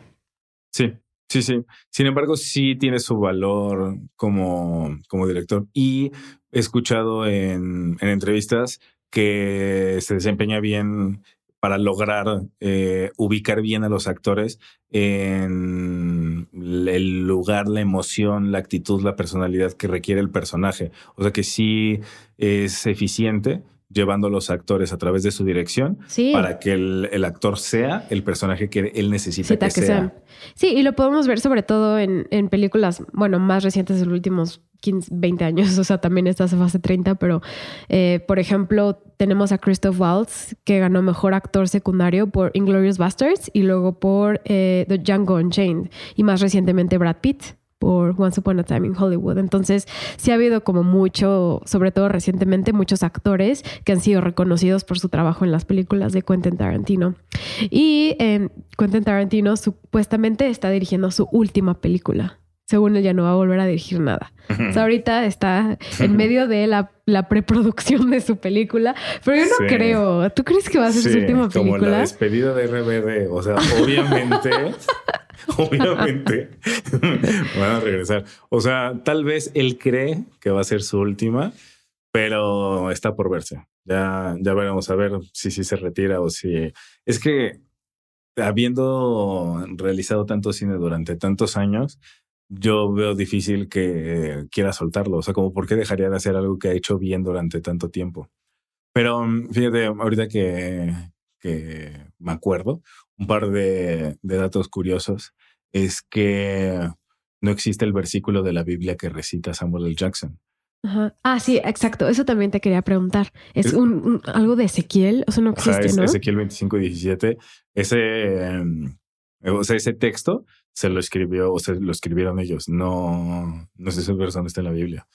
Sí, Sí, sí. Sin embargo, sí tiene su valor como, como director. Y he escuchado en, en entrevistas que se desempeña bien para lograr eh, ubicar bien a los actores en el lugar, la emoción, la actitud, la personalidad que requiere el personaje. O sea que sí es eficiente llevando a los actores a través de su dirección para que el, actor sea el personaje que él necesita que, sea. Sí, y lo podemos ver sobre todo en, en películas, bueno, más recientes de los últimos 15, 20 años, o sea, también está hace fase 30, pero eh, por ejemplo, tenemos a Christoph Waltz, que ganó mejor actor secundario por Inglorious Bastards y luego por eh, The Django Unchained, y más recientemente Brad Pitt por Once Upon a Time in Hollywood. Entonces, sí ha habido como mucho, sobre todo recientemente, muchos actores que han sido reconocidos por su trabajo en las películas de Quentin Tarantino. Y Quentin Tarantino supuestamente está dirigiendo su última película según él ya no va a volver a dirigir nada. O sea, ahorita está en medio de la, preproducción de su película, pero yo no creo. ¿Tú crees que va a ser su última película? Como la despedida de RBD. O sea, obviamente, obviamente van a regresar. O sea, tal vez él cree que va a ser su última, pero está por verse. Ya, ya veremos a ver si, si se retira o si... Es que habiendo realizado tanto cine durante tantos años, yo veo difícil que quiera soltarlo. O sea, como por qué dejaría de hacer algo que ha hecho bien durante tanto tiempo. Pero mm, fíjate, ahorita que, que me acuerdo, un par de, de datos curiosos es que no existe el versículo de la Biblia que recita Samuel L. Jackson. Ajá. Ah, sí, exacto. Eso también te quería preguntar. ¿Es, un, algo de Ezequiel? O sea, no existe, es, Ezequiel 25 y 17. Ese, em, o sea, ese texto se lo escribió o se lo escribieron ellos. No, no sé si esa persona está en la Biblia.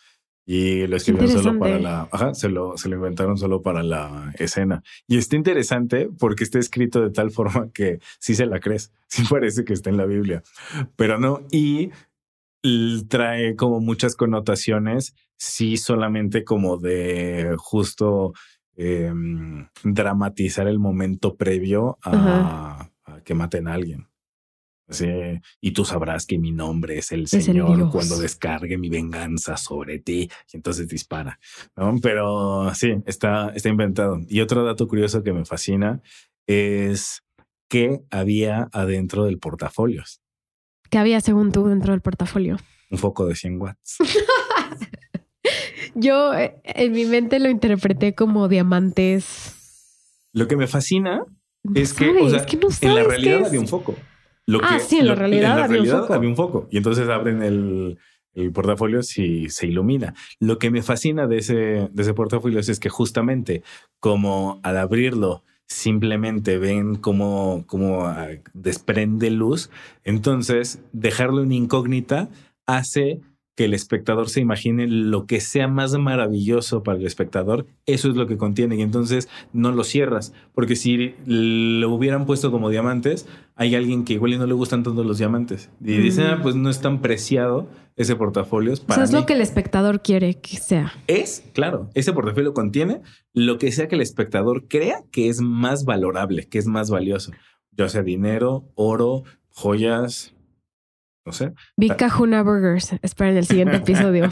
Y lo escribieron solo para la, ajá, se lo, se lo inventaron solo para la escena. Y está interesante porque está escrito de tal forma que sí se la crees, sí parece que está en la Biblia, pero no. Y trae como muchas connotaciones, sí solamente como de justo em, dramatizar el momento previo a, que maten a alguien. Y tú sabrás que mi nombre es el Señor cuando descargue mi venganza sobre ti y entonces dispara. Pero sí, está, está inventado. Y otro dato curioso que me fascina es qué había adentro del portafolios. ¿Qué había según tú dentro del portafolio? Un foco de 100 watts. Yo eh, en mi mente lo interpreté como diamantes. Lo que me fascina es que, o sea, en la realidad había un foco. Ah, sí, en la realidad, había, un foco. había un foco. Y entonces abren el, el portafolio si se ilumina. Lo que me fascina de ese, de ese portafolio es que justamente como al abrirlo simplemente ven cómo, cómo ah, desprende luz, entonces dejarlo en incógnita hace que el espectador se imagine lo que sea más maravilloso para el espectador, eso es lo que contiene y entonces no lo cierras, porque si lo hubieran puesto como diamantes, hay alguien que igual no le gustan tanto los diamantes y dice, ah, pues no es tan preciado ese portafolio. Para es lo que el espectador quiere que sea. Es, claro, ese portafolio contiene lo que sea que el espectador crea que es más valorable, que es más valioso, ya sea dinero, oro, joyas, no sé. Big Burgers. Esperen el siguiente episodio.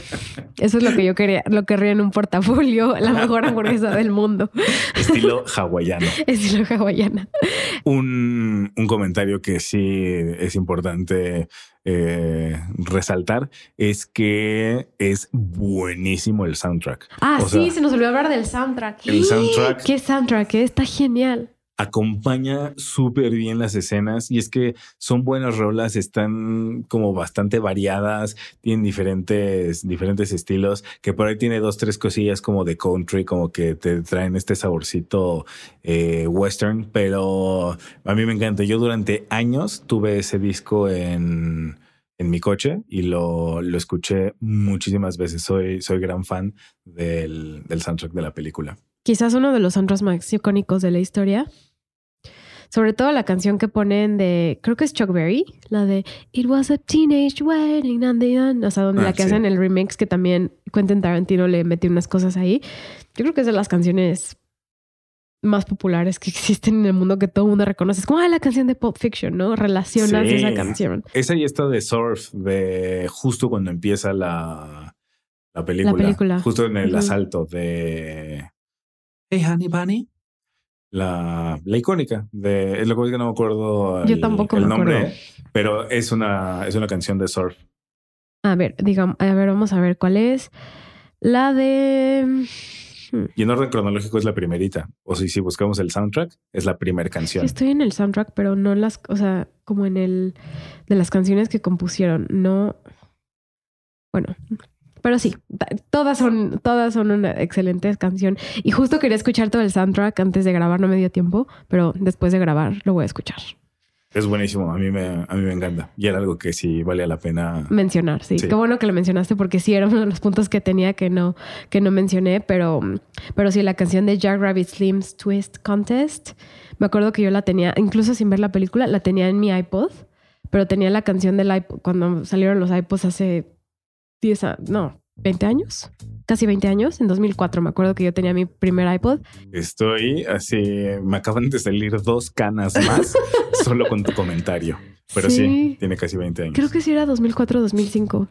Eso es lo que yo quería, lo querría en un portafolio, la mejor hamburguesa del mundo. Estilo hawaiano. Estilo hawaiana. Un, un comentario que sí es importante eh, resaltar es que es buenísimo el soundtrack. Ah, sí, se nos olvidó hablar del soundtrack. El soundtrack. ¿Qué soundtrack? Está genial acompaña súper bien las escenas y es que son buenas rolas, están como bastante variadas, tienen diferentes, diferentes estilos, que por ahí tiene dos, tres cosillas como de country, como que te traen este saborcito eh, western, pero a mí me encanta. Yo durante años tuve ese disco en, en mi coche y lo, lo escuché muchísimas veces. Soy, soy gran fan del, del soundtrack de la película. Quizás uno de los soundtracks más icónicos de la historia sobre todo la canción que ponen de, creo que es Chuck Berry, la de It was a teenage wedding, o sea, donde ah, la que hacen el remix que también Quentin Tarantino le metió unas cosas ahí. Yo creo que es de las canciones más populares que existen en el mundo que todo el mundo reconoce. Es como ah, la canción de Pop Fiction, ¿no? Relacionas esa canción. Esa y esta de Surf, de justo cuando empieza la, la película. La película. Justo en el asalto de Hey Honey Bunny la, la icónica de es lo que no me acuerdo el, Yo tampoco el nombre, pero es una es una canción de surf. A ver, digamos, a ver, vamos a ver cuál es. La de hmm. y en orden cronológico es la primerita. O si, si buscamos el soundtrack, es la primera canción. Estoy en el soundtrack, pero no las, o sea, como en el de las canciones que compusieron. No. Bueno, pero sí, todas son, todas son una excelente canción. Y justo quería escuchar todo el soundtrack antes de grabar, no me dio tiempo, pero después de grabar lo voy a escuchar. Es buenísimo, a mí me, a mí me encanta. Y era algo que sí vale la pena mencionar. Sí. qué bueno que lo mencionaste porque sí era uno de los puntos que tenía que no, que no mencioné, pero, pero sí, la canción de Jack Rabbit Slim's Twist Contest, me acuerdo que yo la tenía, incluso sin ver la película, la tenía en mi iPod, pero tenía la canción del iPod cuando salieron los iPods hace 10 años, no, 20 años, casi 20 años. En 2004 me acuerdo que yo tenía mi primer iPod. Estoy así, me acaban de salir dos canas más solo con tu comentario. Pero sí. tiene casi 20 años. Creo que sí era 2004, 2005.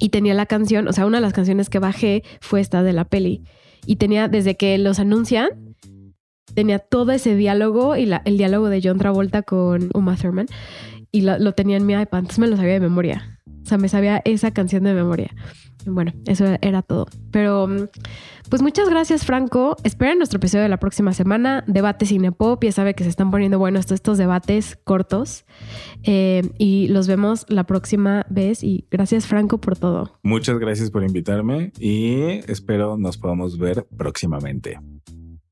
Y tenía la canción, o sea, una de las canciones que bajé fue esta de la peli. Y tenía, desde que los anuncian, tenía todo ese diálogo y el diálogo de John Travolta con Uma Thurman. Y lo, lo tenía en mi iPad, entonces me lo sabía de memoria. O sea, me sabía esa canción de memoria. Bueno, eso era todo. Pero, pues muchas gracias, Franco. Esperen nuestro episodio de la próxima semana. Debate Cinepop. Ya sabe que se están poniendo buenos estos debates cortos. Eh, y los vemos la próxima vez. Y gracias, Franco, por todo. Muchas gracias por invitarme y espero nos podamos ver próximamente.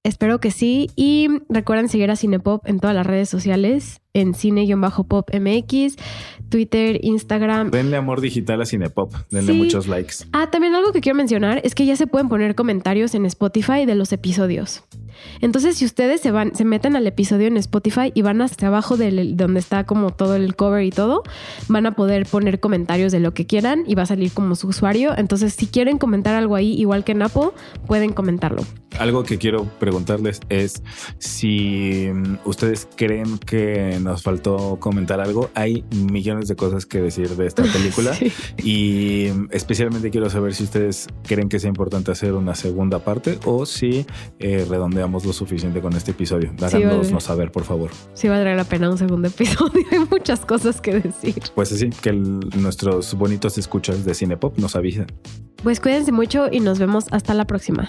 Espero que sí. Y recuerden seguir a Cinepop en todas las redes sociales en cine-pop MX, Twitter, Instagram. Denle amor digital a Cinepop, denle Sí. muchos likes. Ah, también algo que quiero mencionar es que ya se pueden poner comentarios en Spotify de los episodios. Entonces, si ustedes se van, se meten al episodio en Spotify y van hasta abajo del donde está como todo el cover y todo, van a poder poner comentarios de lo que quieran y va a salir como su usuario. Entonces, si quieren comentar algo ahí, igual que en Apple, pueden comentarlo. Algo que quiero preguntarles es si mm, ustedes creen que nos faltó comentar algo. Hay millones de cosas que decir de esta película Sí. y especialmente quiero saber si ustedes creen que sea importante hacer una segunda parte o si eh, redondeamos lo suficiente con este episodio. Háganoslo vale. saber, por favor. Sí valdría la pena un segundo episodio. Hay muchas cosas que decir. Pues así, que el- nuestros bonitos escuchas de Cinepop nos avisan. Pues cuídense mucho y nos vemos hasta la próxima.